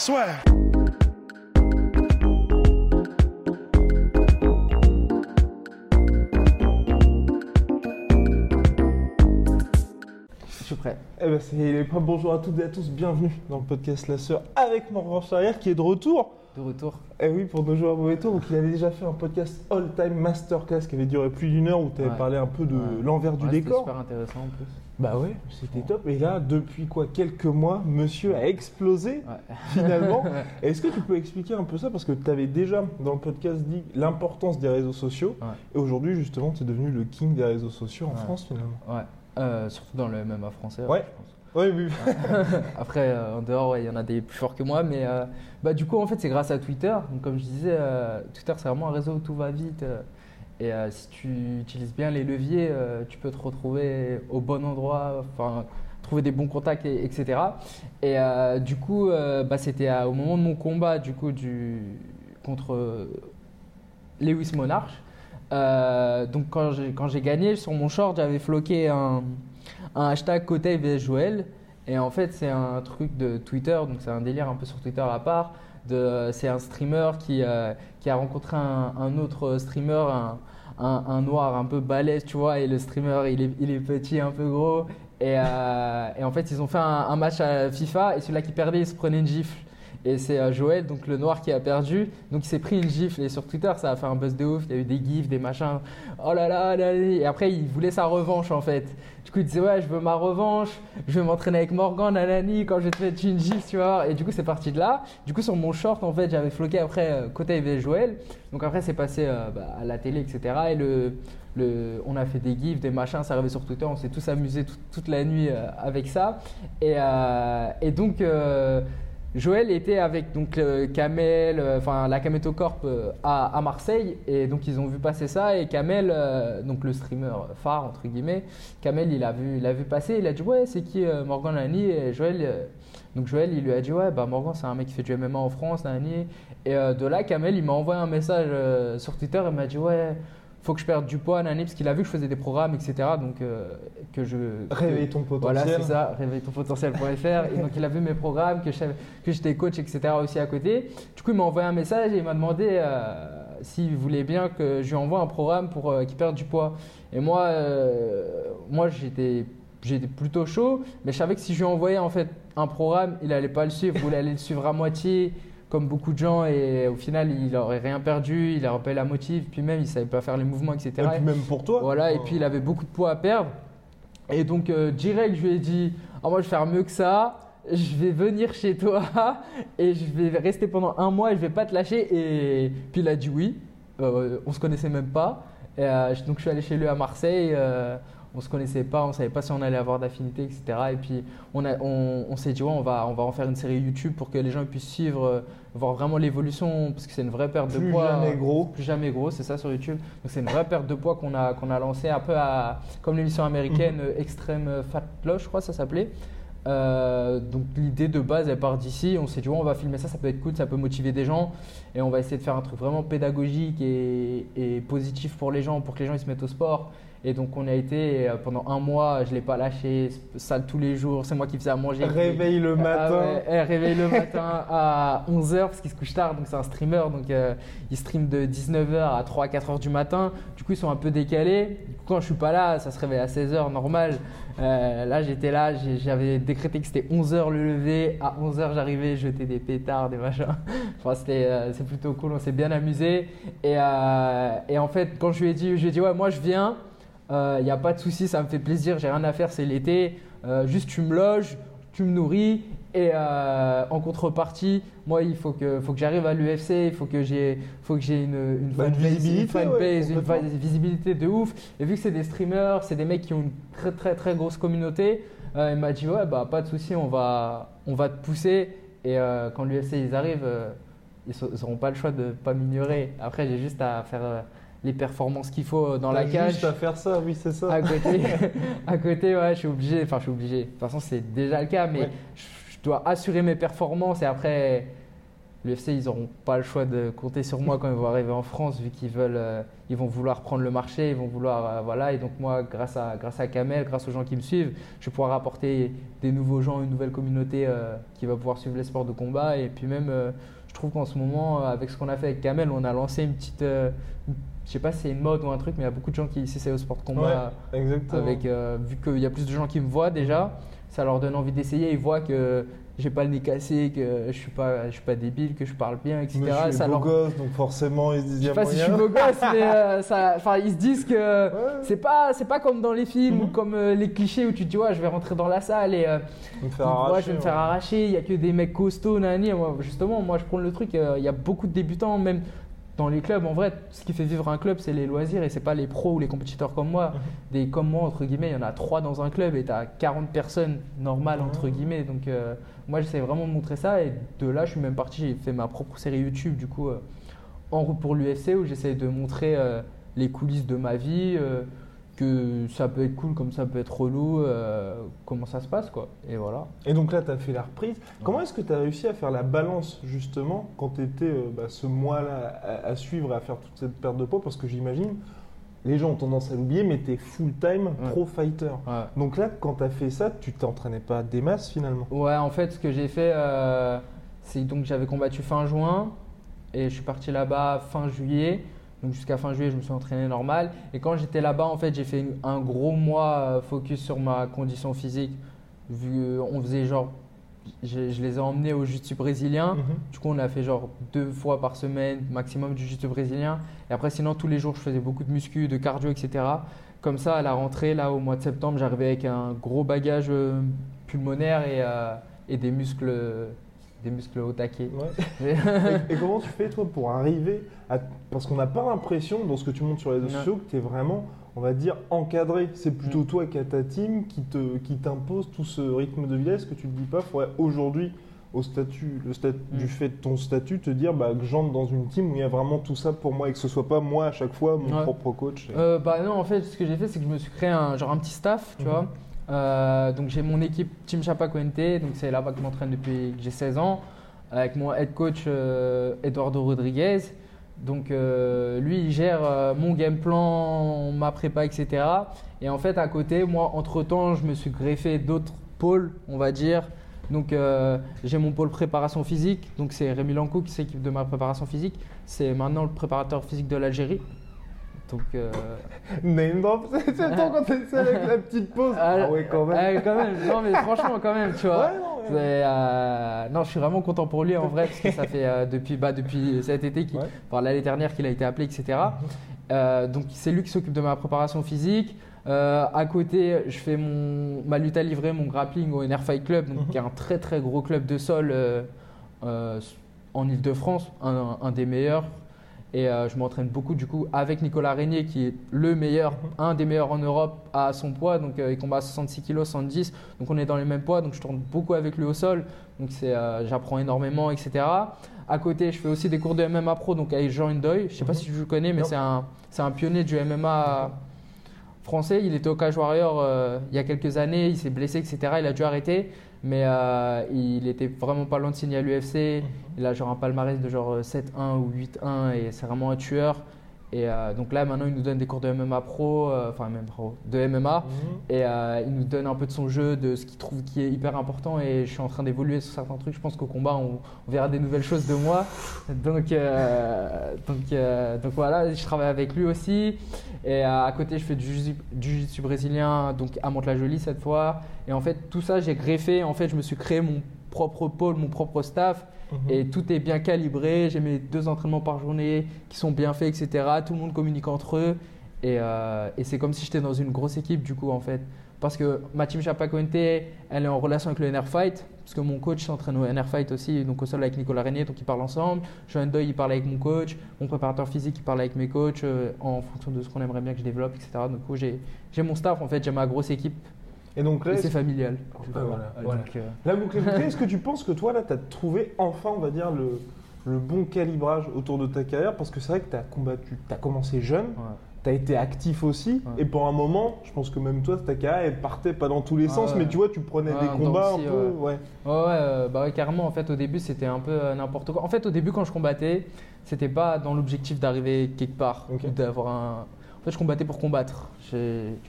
Swear. Je suis prêt. Eh ben, c'est pas bonjour à toutes et à tous, bienvenue dans le podcast La Sœur avec Morgan Charrière qui est de retour. De retour. Eh oui, pour nos joueurs mauvais tour, donc il avait déjà fait un podcast All Time Masterclass qui avait duré plus d'une heure où tu avais Ouais. parlé un peu de Ouais. l'envers du Ouais, décor. super intéressant en plus. Bah ouais, c'était top. Et là, depuis quoi Quelques mois, monsieur a explosé Ouais. finalement. Est-ce que tu peux expliquer un peu ça? Parce que tu avais déjà dans le podcast dit l'importance des réseaux sociaux. Ouais. Et aujourd'hui, justement, tu es devenu le king des réseaux sociaux en Ouais. France finalement. Ouais. Euh, surtout dans le MMA français. Ouais. je pense. Oui, oui. Après, euh, en dehors, ouais, il y en a des plus forts que moi, mais euh, bah, du coup, en fait, c'est grâce à Twitter. Donc, comme je disais, euh, Twitter, c'est vraiment un réseau où tout va vite. Et euh, si tu utilises bien les leviers, euh, tu peux te retrouver au bon endroit, enfin, trouver des bons contacts, et- etc. Et euh, du coup, bah, c'était au moment de mon combat, du coup, contre Lewis Monarch. Donc, quand j'ai, gagné, sur mon short, j'avais floqué un, hashtag Côté vs Joël. Et en fait, c'est un truc de Twitter, donc c'est un délire un peu sur Twitter à part. C'est un streamer qui, euh, a rencontré un, autre streamer, un, noir un peu balèze, tu vois, et le streamer, il est, petit, un peu gros. Et, euh, et en fait, ils ont fait un match à FIFA, et celui-là qui perdait, il se prenait une gifle. Et c'est euh, Joël, donc le noir, qui a perdu. Donc il s'est pris une gifle. Et sur Twitter, ça a fait un buzz de ouf. Il y a eu des gifs, des machins. Oh là là, là, là. Et après, il voulait sa revanche en fait. Du coup, il disait Ouais, je veux ma revanche. Je veux m'entraîner avec Morgan, nanani, quand je vais te mettre une gifle, tu vois. Et du coup, c'est parti de là. Du coup, sur mon short, en fait, j'avais floqué après euh, côté avec Joël. Donc après, c'est passé euh, bah, à la télé, etc. Et le, le, on a fait des gifs, des machins, ça arrivait sur Twitter. On s'est tous amusés tout- toute la nuit euh, avec ça. Et, euh, et donc. Joël était avec donc euh, enfin la Kameto Corp euh, à, Marseille et donc ils ont vu passer ça et Kamel, euh, donc le streamer phare entre guillemets, Kamel il a vu, il vu passer, il a dit ouais c'est qui Morgan Lani et Joël, donc Joël il lui a dit ouais bah Morgan c'est un mec qui fait du MMA en France Lani et de là Kamel il m'a envoyé un message sur Twitter et m'a dit ouais faut que je perde du poids Nani parce qu'il a vu que je faisais des programmes etc donc euh, que je Réveille ton voilà, potentiel. c'est ça, réveilletonpotentiel.fr. et donc, il a vu mes programmes, que j'étais coach, etc. aussi à côté. Du coup, il m'a envoyé un message et il m'a demandé euh, s'il voulait bien que je lui envoie un programme pour euh, qu'il perde du poids. Et moi, euh, moi j'étais. J'étais plutôt chaud, mais je savais que si je lui envoyais en fait un programme, il allait pas le suivre, ou il allait le suivre à moitié, comme beaucoup de gens, et au final, il aurait rien perdu, il aurait pas eu la motive, puis même, il savait pas faire les mouvements, etc. Et puis même pour toi. Voilà, et euh, puis il avait beaucoup de poids à perdre. Et donc, euh, direct, je lui ai dit Ah, Moi, je vais faire mieux que ça. Je vais venir chez toi et je vais rester pendant un mois et je vais pas te lâcher. Et puis il a dit oui. Euh, on se connaissait même pas. Et, euh, donc je suis allé chez lui à Marseille. On se connaissait pas, on savait pas si on allait avoir d'affinité, etc. Et puis on, a- on, on s'est dit ouais, on va, on va en faire une série YouTube pour que les gens puissent suivre, euh, voir vraiment l'évolution parce que c'est une vraie perte de Plus poids. jamais gros. Plus jamais gros, c'est ça sur YouTube. Donc c'est une vraie perte de poids qu'on a, qu'on a lancé un peu à, comme l'émission américaine Mhm. Extreme Fat Loss, je crois ça s'appelait. Euh, donc l'idée de base elle part d'ici, on s'est dit ouais, on va filmer ça, ça peut être cool, ça peut motiver des gens et on va essayer de faire un truc vraiment pédagogique et, et positif pour les gens, pour que les gens ils se mettent au sport. Et donc on a été euh, pendant un mois, je l'ai pas lâché, salle tous les jours, c'est moi qui faisais à manger. Réveille le Ah matin. ouais, eh, réveille le matin à 11h parce qu'il se couche tard, donc c'est un streamer, donc euh, il stream de 19h à 3-4h du matin. Du coup, ils sont un peu décalés. Du coup, quand je suis pas là, ça se réveille à 16h normal. Euh, là, j'étais là, j'avais décrété que c'était 11h le lever. À 11h, j'arrivais, jeter des pétards, des machins. Enfin, c'était, c'est plutôt cool, on s'est bien amusé. Et, et en fait, quand je lui ai dit, je lui ai dit, ouais, moi je viens, il n'y a pas de souci, ça me fait plaisir, j'ai rien à faire, c'est l'été. Euh, juste, tu me loges, tu me nourris. Et euh, en contrepartie, moi, il faut que, faut que j'arrive à l'UFC, il faut que j'ai, faut que j'ai une, une Bah, une visibilité, une, visibilité de ouf. Et vu que c'est des streamers, c'est des mecs qui ont une très très très grosse communauté, Euh, il m'a dit ouais bah pas de souci, on va, on va te pousser et euh, quand l'UFC ils arrivent, euh, ils n'auront pas le choix de pas m'ignorer. Après j'ai juste à faire euh, les performances qu'il faut dans la cage. juste à faire ça, oui, c'est ça. À côté, à côté, ouais, je suis obligé. Enfin, je suis obligé. De toute façon, c'est déjà le cas, mais Ouais. je, je dois assurer mes performances et après, l'UFC, ils n'auront pas le choix de compter sur moi quand ils vont arriver en France, vu qu'ils veulent, euh, ils vont vouloir prendre le marché, ils vont vouloir, euh, voilà. Et donc moi, grâce à, grâce à Kamel, grâce aux gens qui me suivent, je vais pouvoir apporter des nouveaux gens, une nouvelle communauté euh, qui va pouvoir suivre les sports de combat. Et puis même, euh, je trouve qu'en ce moment, euh, avec ce qu'on a fait avec Kamel, on a lancé une petite, euh, une- je sais pas si c'est une mode ou un truc, mais il y a beaucoup de gens qui s'essayent au sport de combat. Exactement. Avec, euh, vu qu'il y a plus de gens qui me voient déjà, ça leur donne envie d'essayer. Ils voient que j'ai pas le nez cassé, que je suis pas, je suis pas débile, que je parle bien, etc. Mais je suis ça beau leur... gosse, donc forcément, ils se disent, Je sais a pas si je suis beau gosse, mais euh, ça, ils se disent que Ouais. c'est pas, c'est pas comme dans les films ou Mhm. comme euh, les clichés où tu te dis ouais, je vais rentrer dans la salle et euh, Me faire Ouais, arracher, je vais me faire arracher, il y a que des mecs costauds, nani. Moi, justement, moi je prends le truc, il y a beaucoup de débutants, même dans les clubs. En vrai, ce qui fait vivre un club, c'est les loisirs et c'est pas les pros ou les compétiteurs comme moi. Des comme moi, entre guillemets, il y en a trois dans un club et tu as 40 personnes normales, entre Mhm. guillemets. Donc, euh, moi, j'essaie vraiment de montrer ça et de là, je suis même parti, j'ai fait ma propre série YouTube, du coup, euh, en route pour l'UFC où j'essaie de montrer euh, les coulisses de ma vie. Euh, que ça peut être cool comme ça peut être relou, euh, comment ça se passe quoi. Et voilà. Et donc là, tu as fait la reprise. Comment est-ce que tu as réussi à faire la balance, justement, quand tu étais ce mois-là à, à suivre, à faire toute cette perte de poids? Parce que j'imagine, les gens ont tendance à l'oublier, mais tu es full-time Ouais. pro-fighter. Ouais. Donc là, quand tu as fait ça, tu t'entraînais pas des masses finalement? Ouais, en fait, ce que j'ai fait, euh, c'est donc j'avais combattu fin juin et je suis parti là-bas fin juillet. Donc jusqu'à fin juillet, je me suis entraîné normal. Et quand j'étais là-bas, en fait, j'ai fait un gros mois euh, focus sur ma condition physique. Vu euh, on faisait genre, je, je les ai emmenés au jiu-jitsu brésilien. Mhm. Du coup, on a fait genre deux fois par semaine maximum du jiu-jitsu brésilien. Et après, sinon, tous les jours, je faisais beaucoup de muscu, de cardio, etc. Comme ça, à la rentrée, là, au mois de septembre, j'arrivais avec un gros bagage euh, pulmonaire et, euh, et des muscles, des muscles au taquet. Ouais. et, et comment tu fais, toi, pour arriver à. Parce qu'on n'a pas l'impression, dans ce que tu montres sur les réseaux sociaux, que tu es vraiment, on va dire, encadré. C'est Mm. plutôt toi qui as ta team qui te- qui t'impose tout ce rythme de vie. Est-ce que tu te dis pas, faudrait aujourd'hui, au statut, le stat- Mm. du fait de ton statut, te dire bah, que j'entre dans une team où il y a vraiment tout ça pour moi et que ce soit pas moi à chaque fois mon Ouais. propre coach et- Euh, bah non, en fait, ce que j'ai fait, c'est que je me suis créé un, genre un petit staff, tu Mhm. vois. Euh, donc j'ai mon équipe Team Chapacuente, donc c'est là-bas que je m'entraîne depuis que j'ai 16 ans, avec mon head coach euh, Eduardo Rodriguez. Donc euh, lui, il gère mon game plan, ma prépa, etc. Et en fait, à côté, moi, entre-temps, je me suis greffé d'autres pôles, on va dire. Donc j'ai mon pôle préparation physique, donc c'est Rémi Lanco qui s'équipe de ma préparation physique. C'est maintenant le préparateur physique de l'Algérie. Donc euh, Name drop, c'est c'est le temps quand t'es seul avec la petite pause. Ah, Ah ouais, quand même. Ouais, quand même. Non, mais franchement, quand même, tu vois. Ouais, non, ouais. C'est, euh, non, je suis vraiment content pour lui en vrai, parce que ça fait euh, depuis, bah, depuis cet été, qui, Ouais. enfin, l'année dernière qu'il a été appelé, etc. Donc, c'est lui qui s'occupe de ma préparation physique. À côté, je fais mon, ma lutte à livrer, mon grappling au NR Fight Club, donc, Mhm. qui est un très très gros club de sol en Ile-de-France, un, un des meilleurs. Et euh, je m'entraîne beaucoup du coup avec Nicolas Régnier qui est le meilleur, un des meilleurs en Europe à son poids. Donc euh, il combat à 66 kg, 110. Donc on est dans les mêmes poids. Donc je tourne beaucoup avec lui au sol. Donc euh, j'apprends énormément, etc. À côté, je fais aussi des cours de MMA pro donc avec Jean Ndoye. Je sais pas Mhm. si tu le connais, mais c'est un, un pionnier du MMA français. Il était au Cage Warrior euh, il y a quelques années. Il s'est blessé, etc. Il a dû arrêter. Mais euh, il était vraiment pas loin de signer à l'UFC. Il a genre un palmarès de genre euh, 7-1 ou 8-1 et c'est vraiment un tueur. Et euh, donc là, maintenant, il nous donne des cours de MMA pro, euh, enfin MMA pro, de MMA. Mhm. Et euh, il nous donne un peu de son jeu, de ce qu'il trouve qui est hyper important. Et je suis en train d'évoluer sur certains trucs. Je pense qu'au combat, on, on verra des nouvelles choses de moi. Donc, donc, donc voilà, je travaille avec lui aussi. Et à côté, je fais du jiu-jitsu brésilien, donc à Mantes-la-Jolie cette fois. Et en fait, tout ça, j'ai greffé. En fait, je me suis créé mon propre pôle, mon propre staff. Mhm. Et tout est bien calibré. J'ai mes deux entraînements par journée qui sont bien faits, etc. Tout le monde communique entre eux. Et, euh, et c'est comme si j'étais dans une grosse équipe, du coup, en fait. Parce que ma team Chapacuente, elle est en relation avec le NR Fight. Parce que mon coach s'entraîne au NR Fight aussi, donc au sol avec Nicolas Régnier, donc ils parlent ensemble. Johan Doy, il parle avec mon coach. Mon préparateur physique, il parle avec mes coachs euh, en fonction de ce qu'on aimerait bien que je développe, etc. Donc, du coup, j'ai j'ai mon staff, en fait, j'ai ma grosse équipe. Et donc là, c'est familial. Ah, voilà, Euh, voilà. donc, euh, la boucle est bouclée. Est-ce que tu penses que toi, là, tu as trouvé enfin, on va dire, le, le bon calibrage autour de ta carrière? Parce que c'est vrai que tu as combattu, tu as commencé jeune, ouais. tu as été actif aussi, Ouais. et pour un moment, je pense que même toi, ta carrière, elle partait pas dans tous les Ah sens, ouais. mais tu vois, tu prenais des combats un peu. Ouais. Euh, bah ouais, carrément. En fait, au début, c'était un peu euh, n'importe quoi. En fait, au début, quand je combattais, c'était pas dans l'objectif d'arriver quelque part ou d'avoir un. En fait, je combattais pour combattre. Tu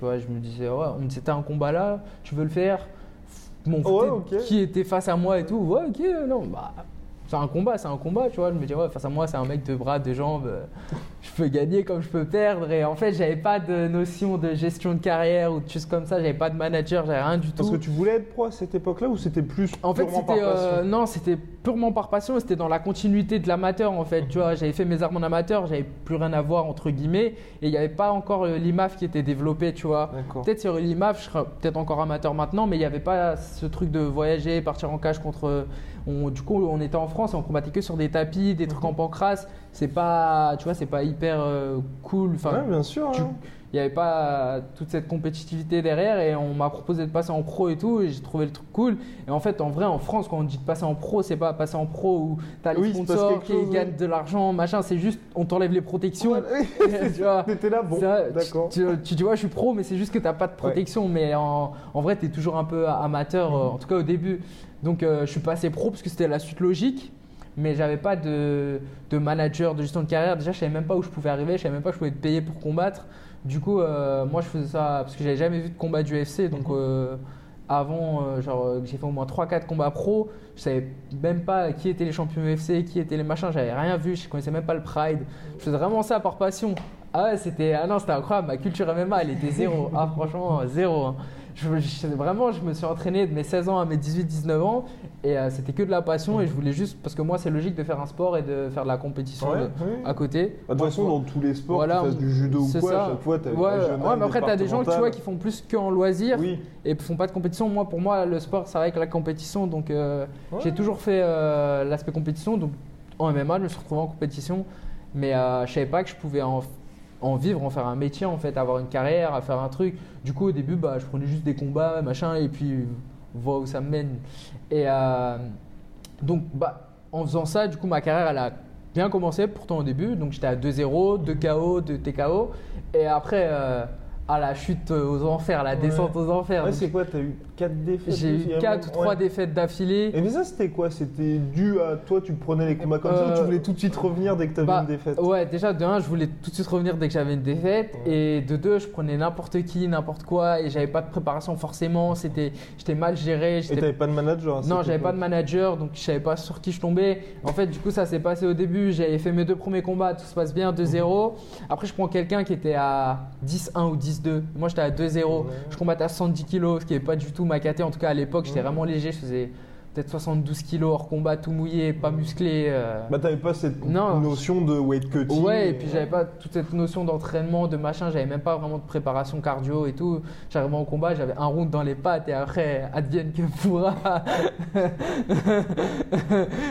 vois, je me disais, ouais, on c'était un combat là, tu veux le faire? Bon, Ouais, qui était face à moi et tout. Ouais, ok, non, bah. C'est un combat, c'est un combat, tu vois. Je me dis, ouais, face à moi, c'est un mec de bras, de jambes. euh, Je peux gagner comme je peux perdre. Et en fait, j'avais pas de notion de gestion de carrière ou de choses comme ça. J'avais pas de manager, j'avais rien du tout. Parce que tu voulais être pro à cette époque-là ou c'était plus En fait, c'était passion euh, non, c'était purement par passion. C'était dans la continuité de l'amateur en fait. Tu vois, j'avais fait mes armes en amateur, j'avais plus rien à voir entre guillemets, et il n'y avait pas encore euh, l'IMAF qui était développé, tu vois. Peut-être sur l'IMAF, je serais peut-être encore amateur maintenant, mais il n'y avait pas ce truc de voyager, partir en cage contre. On, du coup, on était en France et on combattait que sur des tapis, des Mhm. trucs en pancrace. C'est pas, tu vois, c'est pas hyper euh, cool. Enfin, Ouais, bien sûr. hein. il n'y avait pas toute cette compétitivité derrière et on m'a proposé de passer en pro et tout et j'ai trouvé le truc cool. Et en fait, en vrai, en France, quand on dit de passer en pro, c'est pas passer en pro où t'as les Oui, sponsors qui chose, gagnent de l'argent, machin, c'est juste on t'enlève les protections. Ouais, tu vois. Là, bon, d'accord. Tu, tu, tu vois, je suis pro, mais c'est juste que t'as pas de protection. Mais en, en vrai, tu es toujours un peu amateur, Mhm. euh, en tout cas au début. Donc, euh, je suis passé pro parce que c'était la suite logique. Mais j'avais pas de, de manager, de gestion de carrière. Déjà, je savais même pas où je pouvais arriver. Je savais même pas que je pouvais être payé pour combattre. Du coup, euh, moi, je faisais ça parce que j'avais jamais vu de combat du UFC. Donc, Mhm. euh, avant, genre, j'ai fait au moins 3-4 combats pro, je savais même pas qui étaient les champions UFC, qui étaient les machins. J'avais rien vu. Je connaissais même pas le Pride. Je faisais vraiment ça par passion. Ah ouais, c'était ah non, c'était incroyable. Ma culture MMA, elle était zéro. Ah franchement, zéro. hein. Je, je- vraiment, je me suis entraîné de mes 16 ans à mes 18-19 ans et euh, c'était que de la passion et je voulais juste parce que moi c'est logique de faire un sport et de faire de la compétition Ouais, de- ouais. à côté. Bah, De toute façon, dans tous les sports, Voilà, tu fasses du judo ou c'est quoi, ça. à chaque fois, ouais, mais après t'as des gens tu vois qui font plus qu'en loisir Oui, et font pas de compétition. Moi, pour moi, le sport, ça va avec la compétition. Donc, euh, Ouais. j'ai toujours fait euh, l'aspect compétition. Donc, en MMA, je me suis retrouvé en compétition. Mais je savais pas que je pouvais en, en vivre, en faire un métier, en fait, avoir une carrière, à faire un truc. Du coup, au début, bah, je prenais juste des combats, machin, et puis, voir où ça me mène. Et euh, donc, bah, en faisant ça, du coup, ma carrière, elle a bien commencé, pourtant au début. Donc, j'étais à 2-0, 2 KO, 2 TKO. Et après, euh, à la chute aux enfers, la Ouais. descente aux enfers. Ouais, c'est quoi T'as eu 4 défaites j'ai eu aussi, à un 4 ou moment 3 Ouais. défaites d'affilée. Et mais ça, c'était quoi? C'était dû à toi, tu prenais les combats comme ça ou tu Euh, voulais tout de suite revenir dès que t'avais Bah, une défaite? Ouais, déjà de 1, je voulais tout de suite revenir dès que j'avais une défaite. Ouais. Et de 2, je prenais n'importe qui, n'importe quoi. Et j'avais pas de préparation forcément. C'était, J'étais mal géré. Et t'avais pas de manager cette Non, j'avais pas de manager, donc je savais pas sur qui je tombais. En fait, du coup, ça s'est passé au début. J'avais fait mes deux premiers combats, tout se passe bien, 2-0. Après, je prends quelqu'un qui était à 10-1 ou 10-2. Moi, j'étais à 2-0. Ouais. Je combattais à 70 kg, ce qui n'est pas du tout ma caté. En tout cas, à l'époque, j'étais vraiment léger. Je faisais peut-être 72 kg hors combat, tout mouillé, pas musclé. euh. Bah t'avais pas cette Non. notion de weight cutting Ouais, et puis j'avais pas toute cette notion d'entraînement, de machin, j'avais même pas vraiment de préparation cardio et tout. J'arrivais au combat, j'avais un round dans les pattes et après, advienne que pourra.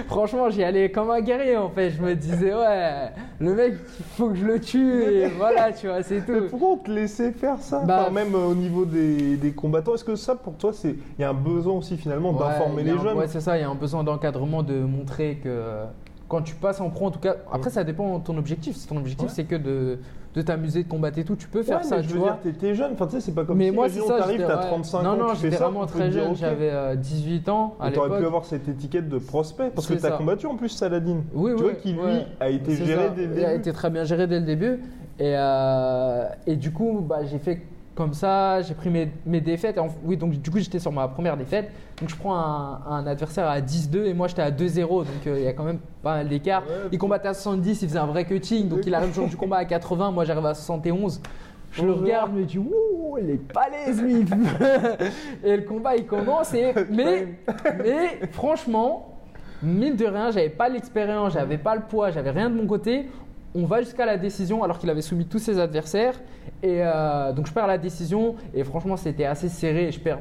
Franchement, j'y allais comme un guerrier en fait. Je me disais, ouais, le mec, il faut que je le tue et voilà, tu vois, c'est Mais tout. pourquoi on te laissait faire ça? Bah, Enfin, Même euh, au niveau des, des combattants, est-ce que ça pour toi, il y a un besoin aussi finalement d'informer Ouais, les un- jeunes Ouais, c'est ça, il y a un besoin d'encadrement, de montrer que euh, quand tu passes en pro, en tout cas, après ça dépend de ton objectif. Si ton objectif Ouais. c'est que de, de t'amuser, de combattre et tout, tu peux faire Ouais, ça, mais tu je veux vois. dire, t'étais jeune, enfin tu sais, c'est pas comme mais si moi, ça. t'arrives, t'as ouais. 35 non, ans, non, tu fais j'étais vraiment très jeune, j'avais euh, 18 ans à t'aurais pu avoir cette étiquette de prospect parce que t'as combattu en plus Saladin. Oui, tu oui, vois, qui lui ouais. a été géré ça. dès le Il a début. été très bien géré dès le début. Et, euh, et du coup, bah, j'ai fait comme ça, j'ai pris mes, mes défaites. En- oui, donc du coup, j'étais sur ma première défaite. Donc je prends un, un adversaire à 10-2 et moi j'étais à 2-0. Donc euh, il y a quand même pas mal d'écart. Ouais, il combattait à 70, il faisait un vrai cutting. Donc il arrive le jour du combat à 80, moi j'arrive à 71. Je le regarde, je me dis, ouh, il est balèze lui. et le combat il commence. Et, mais, mais franchement, mine de rien, j'avais pas l'expérience, j'avais pas le poids, j'avais rien de mon côté. On va jusqu'à la décision alors qu'il avait soumis tous ses adversaires. Et euh, donc je perds la décision. Et franchement, c'était assez serré et je perds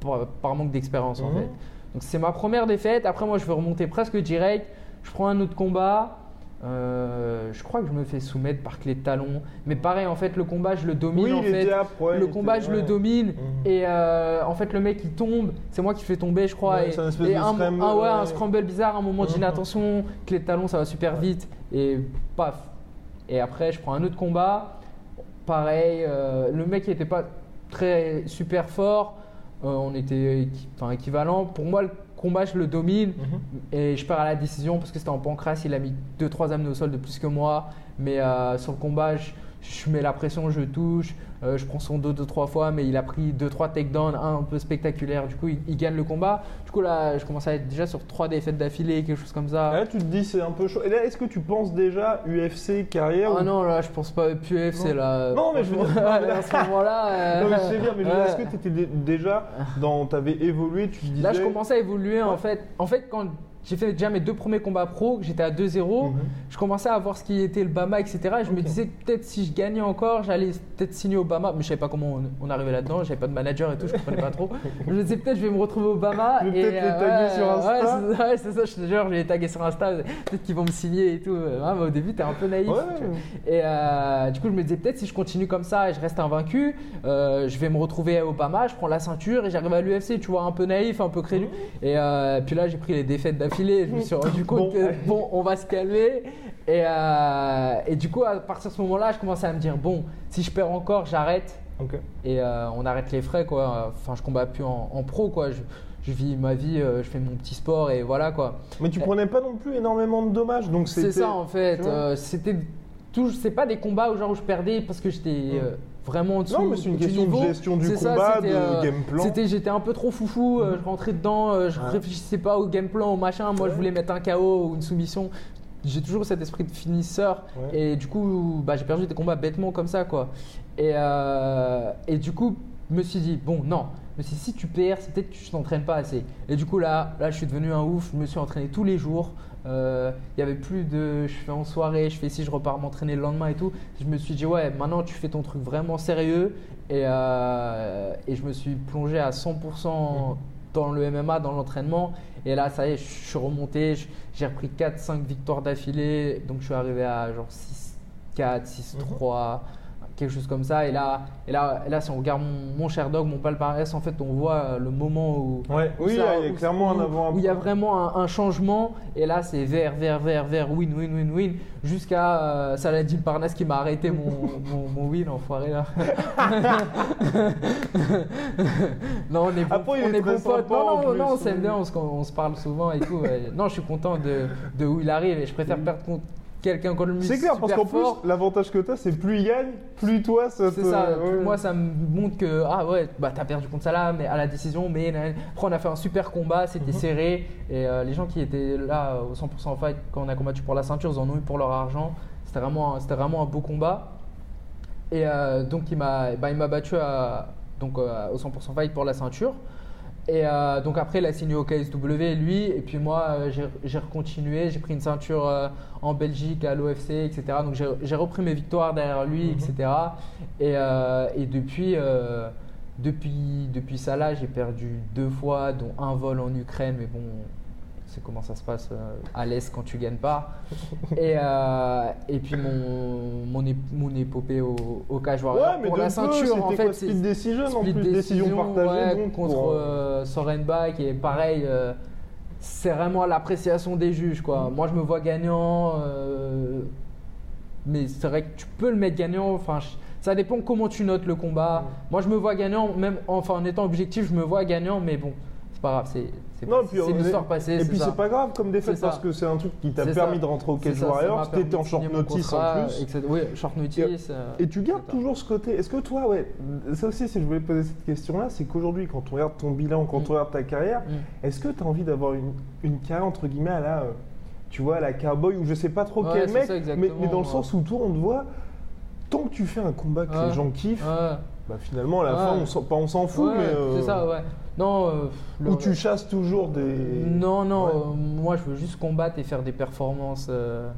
par, par manque d'expérience en Mhm. fait. Donc c'est ma première défaite. Après, moi, je veux remonter presque direct. Je prends un autre combat. Euh, je crois que je me fais soumettre par clé de talon. Mais pareil, en fait, le combat, je le domine. Oui, en fait. ouais, le combat, était- je le domine. Mhm. Et euh, en fait, le mec, il tombe. C'est moi qui fais tomber, je crois. Ouais, et un et scramble, un- ouais, un scramble bizarre. Un moment, Mhm. d'inattention. Clé de talon, ça va super vite. Et paf. Et après, je prends un autre combat. Pareil, euh, le mec, il était pas très super fort. On était équivalent. Pour moi, le combat, je le domine. Mhm. Et je perds à la décision parce que c'était en pancras. Il a mis 2-3 amenés au sol de plus que moi. Mais euh, sur le combat, je, je mets la pression, je touche. euh, je prends son dos 2-3 fois. Mais il a pris 2-3 takedowns, un un peu spectaculaire. Du coup, il, il gagne le combat. Du coup, là, je commence à être déjà sur 3 défaites d'affilée, quelque chose comme ça. Là, tu te dis, c'est un peu chaud. Et là, est-ce que tu penses déjà UFC carrière Ah ou- non, là, je pense pas plus c'est Non. là. Non, mais je veux dire- à ce moment-là. euh, Non, mais je sais bien, mais ouais. est-ce que tu étais déjà dans. T'avais évolué, tu te disais. Là, je commençais à évoluer en fait. En fait, quand j'ai fait déjà mes deux premiers combats pro, j'étais à 2-0, Mhm. je commençais à voir ce qui était le Bama, etc. Et je me disais peut-être si je gagnais encore, j'allais peut-être signer au Bama. Mais je savais pas comment on, on arrivait là-dedans, j'avais pas de manager et tout, je comprenais pas trop. Je me disais peut-être je vais me retrouver au Bama. Et, peut-être les taguer ouais, sur Insta. Ouais, c'est ouais, c'est ça, je te jure, je vais les taguer sur Insta, peut-être qu'ils vont me signer et tout. Ouais, mais au début, t'es un peu naïf. Et euh, du coup, je me disais peut-être si je continue comme ça et je reste invaincu, euh, je vais me retrouver au Bama, je prends la ceinture et j'arrive à l'UFC, tu vois, un peu naïf, un peu crédule. Et euh, puis là, j'ai pris les défaites d'affilée. Je me suis rendu compte Bon. que bon, on va se calmer. Et, euh, et du coup, à partir de ce moment-là, je commençais à me dire bon, si je perds encore, j'arrête et euh, on arrête les frais, quoi. Enfin, je combats plus en, en pro, quoi. Je, je vis ma vie, euh, je fais mon petit sport et voilà, quoi. Mais tu prenais pas non plus énormément de dommages, donc C'est ça en fait. Euh, c'était tout. C'est pas des combats où genre où je perdais parce que j'étais euh, vraiment en dessous. Non, mais c'est une question de gestion du ça, combat, c'était, de euh, game plan. C'était, j'étais un peu trop foufou. euh, je rentrais dedans, euh, je Ouais. réfléchissais pas au game plan, au machin. Moi, je voulais mettre un KO ou une soumission. J'ai toujours cet esprit de finisseur Ouais. et du coup, bah, j'ai perdu des combats bêtement comme ça, quoi. Et, euh, et du coup, je me suis dit bon, non. Mais si, si tu perds, c'est peut-être que tu t'entraînes pas assez. Et du coup, là, là, je suis devenu un ouf. Je me suis entraîné tous les jours. Euh, Il y avait plus de je fais en soirée, je fais ici, je repars m'entraîner le lendemain et tout. Je me suis dit, ouais, maintenant tu fais ton truc vraiment sérieux. Et, euh, et je me suis plongé à 100% dans le MMA, dans l'entraînement. Et là, ça y est, je suis remonté. J'ai repris 4-5 victoires d'affilée. Donc je suis arrivé à genre 6-4, 6-3 quelque chose comme ça. Et là, et là, et là si on regarde mon, mon Sherdog, mon palmarès, en fait, on voit euh, le moment où. Ouais. où Oui, ça- il y a où- clairement un où- avant Où il y a vraiment un, un changement. Et là, c'est vert, vert, vert, vert, win, win, win, win. Jusqu'à euh, Saladin Parnas qui m'a arrêté mon, mon, mon win, enfoiré là. non, on est bons, Après, on est sympa, en Non, non, non, on s'aime bien, on se, on se parle souvent et tout. Non, je suis content de, de où il arrive et je préfère perdre contre quelqu'un contre lui. C'est clair, parce qu'en plus, l'avantage que tu as, c'est plus il gagne, plus toi ça C'est te- ça, ouais. moi ça me montre que ah ouais bah t'as perdu contre Salah mais à la décision mais après on a fait un super combat c'était Mhm. serré et euh, les gens qui étaient là au 100% fight quand on a combattu pour la ceinture ils en ont eu pour leur argent c'était vraiment vraiment un beau combat et euh, donc il m'a bah, battu à, donc euh, au 100% fight pour la ceinture et euh, donc après, il a signé au KSW, lui, et puis moi, euh, j'ai- recontinué, j'ai pris une ceinture euh, en Belgique, à l'OFC, etc. Donc j'ai- repris mes victoires derrière lui, Mhm. etc. Et, euh, et depuis, euh, depuis, depuis ça là, j'ai perdu deux fois, dont un vol en Ukraine, mais bon, c'est comment ça se passe euh, à l'Est quand tu gagnes pas. Et, euh, et puis mon, mon, ép- mon épopée au, au Cage Warrior Ouais, mais pour la peu, ceinture, en fait, Split Decision en Split plus, décision décision, partagée ouais, donc, contre pour, euh, euh, Sorenbach et pareil euh, c'est vraiment l'appréciation des juges quoi. Moi je me vois gagnant mais c'est vrai que tu peux le mettre gagnant enfin ça dépend comment tu notes le combat. Moi je me vois gagnant même enfin en étant objectif, je me vois gagnant mais bon, c'est pas grave, c'est l'histoire passée, Et puis c'est pas grave comme défaite parce que c'est un truc qui t'a permis de rentrer au Cage Warriors, t'étais en short notice en plus. Oui, short notice. euh, Et tu gardes toujours ce côté. Est-ce que toi, ouais, ça aussi, si je voulais poser cette question-là, c'est qu'aujourd'hui, quand on regarde ton bilan, quand Mm. on regarde ta carrière, Mm. est-ce que tu as envie d'avoir une, une carrière entre guillemets à la, euh, tu vois, à la cowboy ou je sais pas trop quel mec, mais, dans le sens où toi, on te voit, tant que tu fais un combat que les gens kiffent. Bah finalement à la Ouais. fin, on s'en, pas on s'en fout, mais euh, c'est ça, ouais. Non, euh, le- où tu chasses toujours des. Non, non, Ouais. euh, moi je veux juste combattre et faire des performances, euh,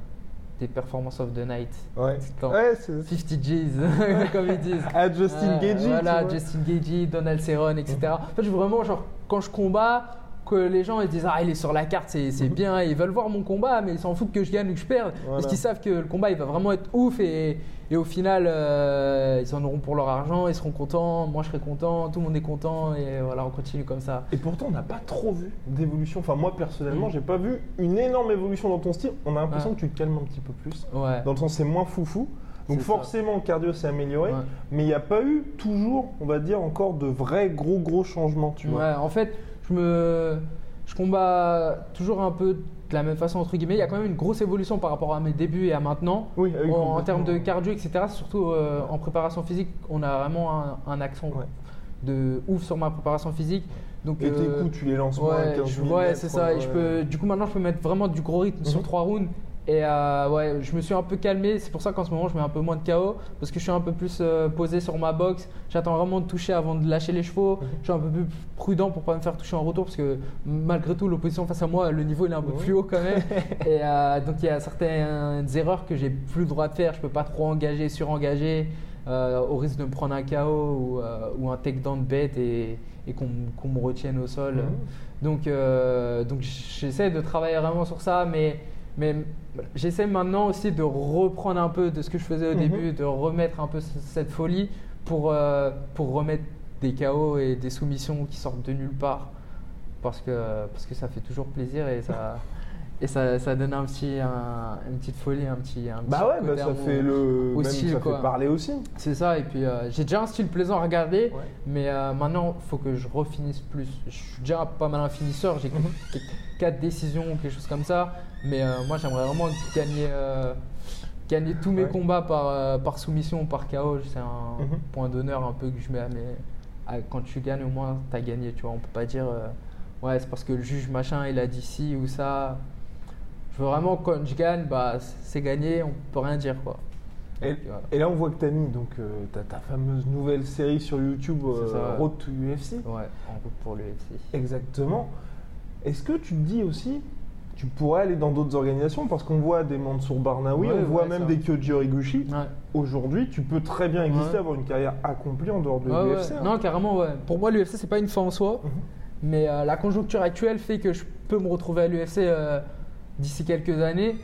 des performances of the night. Ouais. Attends. Ouais, c'est. 50 G's, comme ils disent. À Justin Ouais, Gagey, Voilà, tu vois. Justin Gagey, Donald Cerrone, etc. En fait, je veux vraiment, genre, quand je combats, que les gens ils disent ah il est sur la carte c'est c'est bien ils veulent voir mon combat mais ils s'en foutent que je gagne ou que je perde Voilà. parce qu'ils savent que le combat il va vraiment être ouf et, et au final euh, ils en auront pour leur argent ils seront contents moi je serai content tout le monde est content et voilà on continue comme ça Et pourtant, on n'a pas trop vu d'évolution. Enfin, moi personnellement, Mm. j'ai pas vu une énorme évolution dans ton style. On a l'impression Ouais. que tu te calmes un petit peu plus. ouais Dans le sens, c'est moins foufou. Donc ça. forcément, le cardio s'est amélioré. Ouais. Mais il n'y a pas eu toujours, on va dire, encore de vrais gros gros changements, tu vois. Ouais, en fait, je me, je combats toujours un peu de la même façon entre guillemets. Il y a quand même une grosse évolution par rapport à mes débuts et à maintenant. Oui, oui, en, termes de cardio, etc. Surtout euh, en préparation physique, on a vraiment un, un accent Ouais. de ouf sur ma préparation physique. Donc, Et tes euh, coups, tu les lances moins à ouais, 15 je- 000 ouais, c'est ça. Et je peux, du coup, maintenant, je peux mettre vraiment du gros rythme sur Mhm. trois rounds. Et euh, ouais, je me suis un peu calmé. C'est pour ça qu'en ce moment, je mets un peu moins de KO parce que je suis un peu plus euh, posé sur ma boxe. J'attends vraiment de toucher avant de lâcher les chevaux. Mhm. Je suis un peu plus prudent pour pas me faire toucher en retour parce que malgré tout, l'opposition face à moi, le niveau il est un peu plus haut quand même. et euh, donc il y a certaines erreurs que j'ai plus le droit de faire. Je peux pas trop engager, surengager au risque de me prendre un KO ou, ou un takedown bête et, et qu'on me retienne au sol. Mhm. Donc, donc j'essaie de travailler vraiment sur ça, mais, mais j'essaie maintenant aussi de reprendre un peu de ce que je faisais au Mhm. début, de remettre un peu cette folie pour, euh, pour remettre des KO et des soumissions qui sortent de nulle part. Parce que, parce que ça fait toujours plaisir et ça, et ça, ça donne un petit, un- une petite folie, un petit. Un Bah ouais, bah ça fait le. aussi, même ça quoi. fait parler aussi. C'est ça, et puis euh, j'ai déjà un style plaisant à regarder, Ouais. mais euh, maintenant il faut que je refinisse plus. Je suis déjà pas mal un finisseur, j'ai Mhm. 4 décisions ou quelque chose comme ça, mais euh, moi j'aimerais vraiment gagner, gagner tous mes Ouais. combats par, euh, par soumission ou par KO. C'est un Mhm. point d'honneur un peu que je mets à mes. à- quand tu gagnes, au moins t'as gagné, tu vois. On peut pas dire euh, ouais, c'est parce que le juge machin il a dit ci ou ça. Je veux vraiment quand je gagne, bah c'est gagné, on peut rien dire quoi. Et, Donc, voilà. et là, on voit que tu as mis donc, euh, ta, ta fameuse nouvelle série sur YouTube, euh, ça. Road to UFC. Ouais, en route pour l'UFC. Exactement. Est-ce que tu te dis aussi, tu pourrais aller dans d'autres organisations? Parce qu'on voit des Mansour Barnaoui, Ouais, on voit ouais, même des Kyoji Horiguchi. Ouais. Aujourd'hui, tu peux très bien exister, avoir une carrière accomplie en dehors de l'UFC. hein. Non, carrément, ouais. Pour moi, l'UFC, c'est pas une fin en soi. Mhm. Mais euh, la conjoncture actuelle fait que je peux me retrouver à l'UFC euh, d'ici quelques années,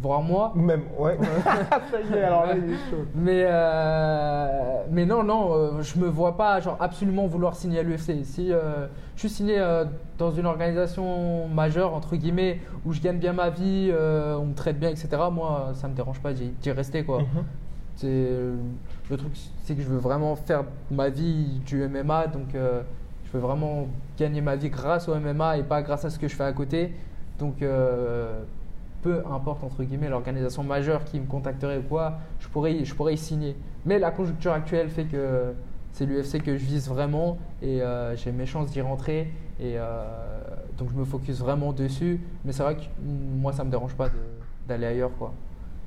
voire mois. Même, ouais. ça y est, alors là, il est chaud. Mais, euh, mais non, non, euh, je me vois pas genre, absolument vouloir signer à l'UFC. Si euh, je suis signé euh, dans une organisation majeure, entre guillemets, où je gagne bien ma vie, on me traite bien, etc., moi, ça me dérange pas d'y rester. Quoi. Mhm. C'est le truc, c'est que je veux vraiment faire ma vie du MMA, donc je veux vraiment gagner ma vie grâce au MMA et pas grâce à ce que je fais à côté. Donc euh, peu importe entre guillemets l'organisation majeure qui me contacterait ou quoi, je pourrais, y- je pourrais y signer. Mais la conjoncture actuelle fait que c'est l'UFC que je vise vraiment et euh, j'ai mes chances d'y rentrer et euh, donc je me focus vraiment dessus. Mais c'est vrai que moi ça me dérange pas d'aller ailleurs quoi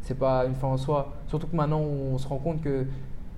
c'est pas une fin en soi. Surtout que maintenant, on se rend compte que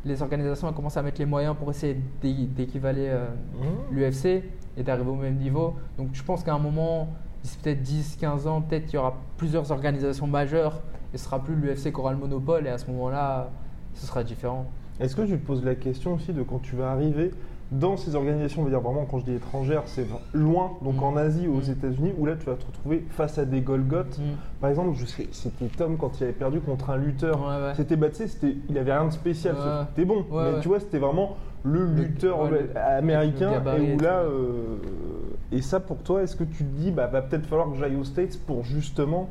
les organisations commencent à mettre les moyens pour essayer d'é- d'équivaler euh, Mhm. l'UFC et d'arriver au même niveau. Donc je pense qu'à un moment, d'ici peut-être 10, 15 ans, peut-être qu'il y aura plusieurs organisations majeures et ce sera plus l'UFC qui aura le monopole et à ce moment-là, ce sera différent. Est-ce que tu te poses la question aussi de quand tu vas arriver dans ces organisations, on va dire vraiment quand je dis étrangères, c'est loin, donc Mm. en Asie ou aux Mm. États-Unis, où là tu vas te retrouver face à des Golgoth. Par exemple, je sais, c'était Tom quand il avait perdu contre un lutteur. Ouais, ouais. C'était tu sais, c'était, il avait rien de spécial. Ouais. C'était bon, mais tu vois, c'était vraiment le lutteur ouais, ouais, le- américain. le et où là, euh, et ça pour toi, est-ce que tu te dis, bah, va peut-être falloir que j'aille aux States pour justement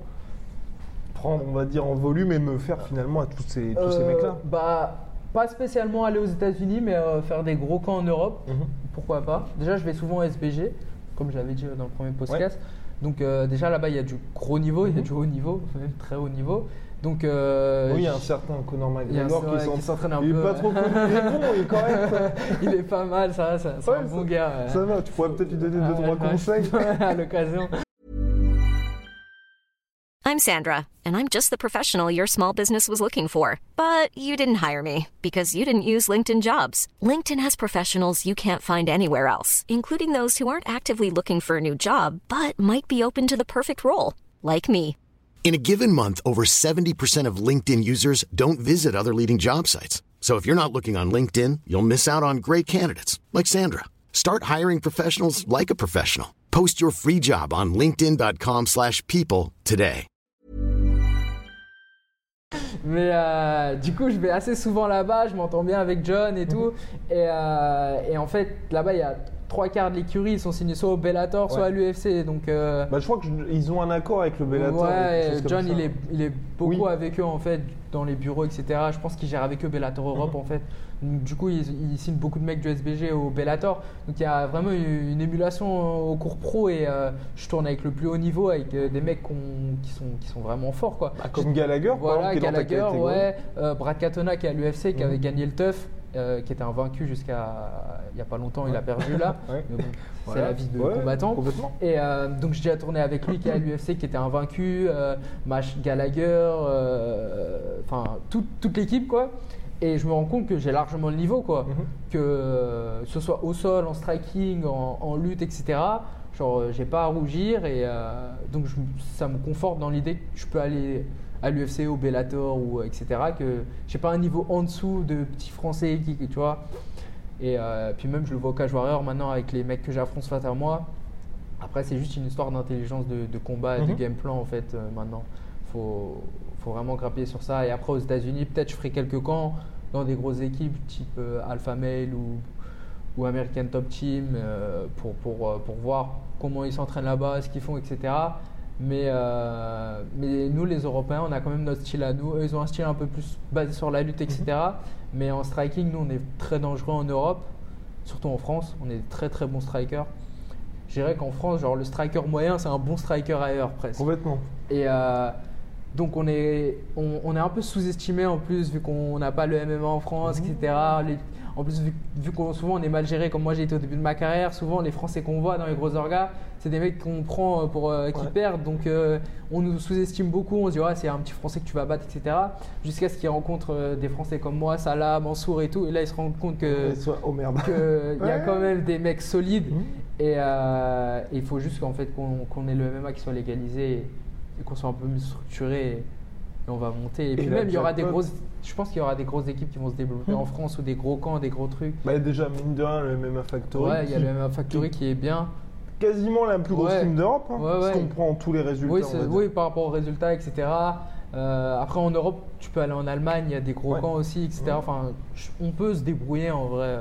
prendre, on va dire, en volume et me faire finalement à tous ces, tous ces Euh, mecs-là? Bah, pas spécialement aller aux États-Unis, mais euh, faire des gros camps en Europe. Mhm. Pourquoi pas Déjà, je vais souvent au SBG, comme je l'avais dit dans le premier podcast. Donc, euh, déjà là-bas, il y a du gros niveau, il y a Mhm. du haut niveau, même très haut niveau. Donc, euh, Oui, il y a un certain Conor il y a un- McGregor qui, qui s'entraîne un il peu. est pas trop connu, il est bon, il est correct. il est pas mal, ça, ça c'est Ouais, un ça- bon gars. ouais. Ça va, tu pourrais peut-être lui donner Ah, deux, trois ouais, conseils. à l'occasion. I'm Sandra, and I'm just the professional your small business was looking for. But you didn't hire me because you didn't use LinkedIn jobs. LinkedIn has professionals you can't find anywhere else, including those who aren't actively looking for a new job but might be open to the perfect role, like me. In a given month, over 70% of LinkedIn users don't visit other leading job sites. So if you're not looking on LinkedIn, you'll miss out on great candidates like Sandra. Start hiring professionals like a professional. Post your free job on linkedin.com/people slash people today. Mais euh, du coup, je vais assez souvent là-bas, je m'entends bien avec John et tout. Et, euh, et en fait, là-bas, il y a trois quarts de l'écurie, ils sont signés soit au Bellator, soit à l'UFC. Donc, euh, Bah, je crois qu'ils ont un accord avec le Bellator. ouais, John, il est, il est beaucoup Oui. avec eux en fait, dans les bureaux, etc. Je pense qu'il gère avec eux Bellator Europe Mhm. en fait. Donc, du coup, il, il signe beaucoup de mecs du SBG au Bellator. Donc, il y a vraiment une, une émulation au cours pro et euh, je tourne avec le plus haut niveau, avec euh, des mecs qui, sont, qui sont vraiment forts quoi. Bah, comme Gallagher, par Voilà, exemple, qui est dans ta Gallagher, catégorie. ouais. Euh, Brad Katona qui est à l'UFC, qui Mhm. avait gagné le TUF, euh, qui était invaincu jusqu'à il n'y a pas longtemps, il a perdu là. Ouais. C'est la vie de Ouais, combattant. Et euh, donc j'ai déjà tourné avec lui qui est à l'UFC, qui était invaincu, euh, Mash Gallagher, euh, enfin toute, toute l'équipe quoi. Et je me rends compte que j'ai largement le niveau quoi. Mhm. Que euh, ce soit au sol, en striking, en, en lutte, etc. Genre j'ai pas à rougir et donc je- ça me conforte dans l'idée que je peux aller à l'UFC, au Bellator ou euh, etc. Que j'ai pas un niveau en dessous de petits Français qui, tu vois. Et euh, puis même je le vois au Cage Warrior maintenant avec les mecs que j'affronte face à moi. Après, c'est juste une histoire d'intelligence de, de combat et de Mhm. game plan en fait euh, maintenant. Faut, faut vraiment grappiller sur ça. Et après, aux États-Unis, peut-être je ferai quelques camps dans des grosses équipes type euh, Alpha Male ou, ou American Top Team pour, pour, pour voir comment ils s'entraînent là-bas, ce qu'ils font, etc. Mais, euh, mais nous, les Européens, on a quand même notre style à nous. Eux, ils ont un style un peu plus basé sur la lutte, etc. Mais en striking, nous, on est très dangereux en Europe, surtout en France. On est très très bons strikers. Je dirais qu'en France, genre le striker moyen, c'est un bon striker ailleurs presque. Complètement. Et euh, donc on est, on, on est un peu sous-estimé en plus vu qu'on n'a pas le MMA en France, etc. Les- en plus vu, vu qu'on souvent on est mal géré comme moi j'ai été au début de ma carrière, souvent les Français qu'on voit dans les gros orgas, c'est des mecs qu'on prend euh, pour euh, qui Ouais. perdent. Donc euh, on nous sous-estime beaucoup, on se dit ouais c'est un petit Français que tu vas battre, etc. Jusqu'à ce qu'ils rencontrent euh, des Français comme moi, Salah, Mansour et tout, et là ils se rendent compte que Oh merde. y a quand même des mecs solides. Mhm. Et il faut juste qu'en fait qu'on ait le MMA qui soit légalisé et, qu'on soit un peu mieux structuré et, on va monter. Et, Et puis même il y aura des grosses, je pense qu'il y aura des grosses équipes qui vont se développer Mhm. en France ou des gros camps, des gros trucs. Bah, déjà, mine de rien, le MMA Factory. ouais, il y a le MMA Factory qui est bien. Quasiment la plus grosse Ouais. team d'Europe. Hein, Ouais, Si ouais. on prend tous les résultats. Oui, par rapport aux résultats, etc. Euh, après en Europe, tu peux aller en Allemagne, il y a des gros Ouais. camps aussi, etc. Ouais. Enfin, on peut se débrouiller en vrai.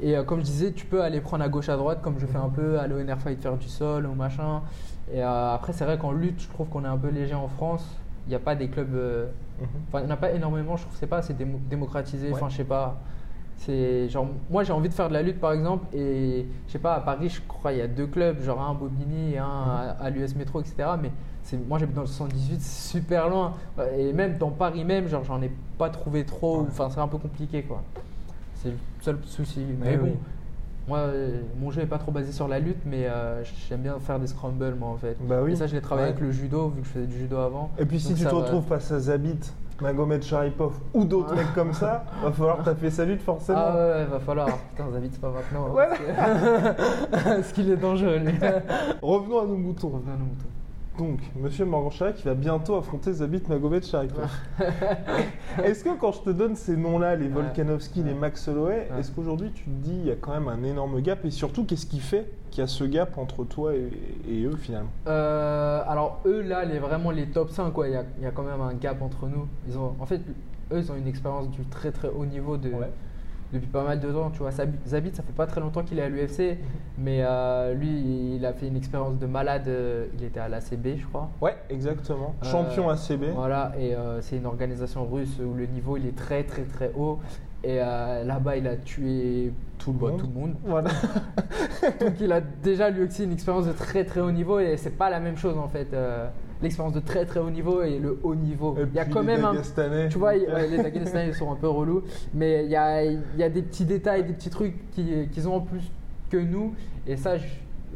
Et euh, comme je disais, tu peux aller prendre à gauche à droite, comme je fais un peu, aller au NR Fight faire du sol ou machin. Et euh, après, c'est vrai qu'en lutte, je trouve qu'on est un peu léger en France. Il n'y a pas des clubs. euh, Mhm. Enfin, il n'y en a pas énormément, je trouve c'est pas assez démo- démocratisé. Ouais. Enfin, je sais pas. C'est genre, moi j'ai envie de faire de la lutte par exemple, et je sais pas, à Paris, je crois il y a deux clubs, genre un à Bobigny et un à, à l'US Métro, etc. Mais c'est, moi j'habite dans le 78, c'est super loin. Et même dans Paris même, genre j'en ai pas trouvé trop, enfin c'est un peu compliqué quoi. C'est le seul souci. Mais bon, oui. moi euh, mon jeu est pas trop basé sur la lutte, mais euh, j'aime bien faire des scrambles moi en fait. Bah oui. Et ça je l'ai travaillé Ouais. avec le judo, vu que je faisais du judo avant. Et puis si Donc tu te va. retrouves face à Zabit, Magomed Sharipov ou d'autres mecs comme ça, va falloir taper sa lutte forcément. Ah ouais, ouais, va falloir. Putain, David, c'est pas maintenant. hein, parce que- Parce qu'il est dangereux, lui. Revenons à nos moutons. Revenons à nos moutons. Donc, Monsieur Morgan qui va bientôt affronter Zabit Magomed Sharipov. est-ce que quand je te donne ces noms-là, les Ouais. Volkanovski, les Ouais. Max Holloway, Ouais. est-ce qu'aujourd'hui tu te dis il y a quand même un énorme gap? Et surtout qu'est-ce qui fait qu'il y a ce gap entre toi et, et eux finalement? Euh, alors, eux, là, les, vraiment les top 5, quoi. Il y a, il y a quand même un gap entre nous. Ils ont, en fait, eux, ils ont une expérience du très très haut niveau de, Ouais. Depuis pas mal de temps. Tu vois, Zabi- Zabit, ça fait pas très longtemps qu'il est à l'UFC, Mhm. mais euh, lui, il a fait une expérience de malade. euh, Il était à l'ACB, je crois. Ouais, exactement. Euh, Champion ACB. Voilà, et euh, c'est une organisation russe où le niveau il est très très très haut. Et là-bas, il a tué Tout le bah, monde. tout le monde. Voilà. Donc il a déjà lui aussi une expérience de très très haut niveau et c'est pas la même chose en fait. L'expérience de très très haut niveau et le haut niveau. Et il y a quand les même un. Dagestanais. Tu vois, ouais, les Dagestanais ils sont un peu relous, mais il y a, il y a des petits détails, des petits trucs qui- qu'ils ont en plus que nous. Et ça, je,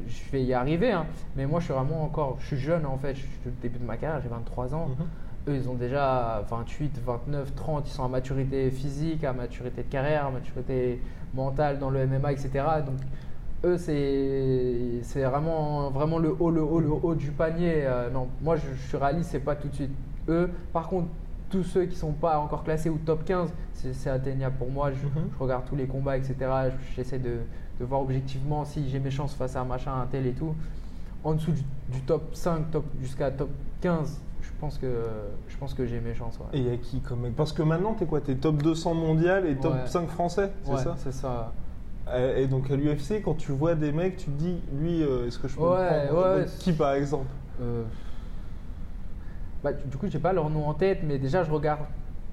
je vais y arriver. hein. Mais moi, je suis vraiment encore. Je suis jeune en fait. Je suis au début de ma carrière, j'ai 23 ans. Mhm. Eux, ils ont déjà 28, 29, 30. Ils sont à maturité physique, à maturité de carrière, à maturité mentale dans le MMA, etc. Donc, eux, c'est vraiment, vraiment le haut, le haut, le haut du panier. Euh, non, moi, je, je suis réaliste, c'est pas tout de suite eux. Par contre, tous ceux qui sont pas encore classés ou top 15, c'est atteignable pour moi. Je, Mhm. je regarde tous les combats, etc. J'essaie de, de voir objectivement si j'ai mes chances face à un machin, un tel et tout. En dessous du, du top 5, top, jusqu'à top 15, je pense que, je pense que j'ai mes chances. ouais. Et il y a qui comme Parce que maintenant, t'es quoi? T'es top 200 mondial et top Ouais. 5 français, c'est Ouais, ça? c'est ça. Euh, Et donc à l'UFC, quand tu vois des mecs, tu te dis, lui, euh, est-ce que je peux Ouais, le prendre ouais. Qui par exemple Euh, bah, du coup, j'ai pas leur nom en tête, mais déjà, je regarde,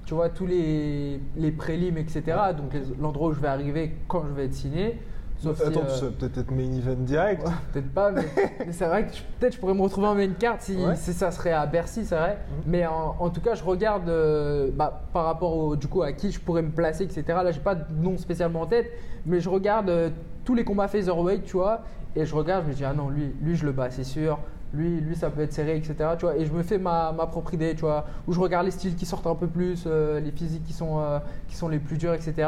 tu vois, tous les, les prélims, etc. Donc, l'endroit où je vais arriver quand je vais être signé. Sauf si, Attends, euh, tu peut-être être main event direct. ouais, peut-être pas, mais, mais c'est vrai que peut-être je pourrais me retrouver en main card si, Ouais. si ça serait à Bercy, c'est vrai. Mais en, en tout cas, je regarde euh, bah, par rapport au, du coup, à qui je pourrais me placer, etc. Là, j'ai pas de nom spécialement en tête, mais je regarde euh, tous les combats featherweight, tu vois, et je regarde, je me dis, ah non, lui, lui je le bats, c'est sûr. Lui, lui, ça peut être serré, etc. Tu vois, et je me fais ma, ma propre idée, tu vois, où je regarde les styles qui sortent un peu plus, euh, les physiques qui sont, euh, qui sont les plus durs, etc.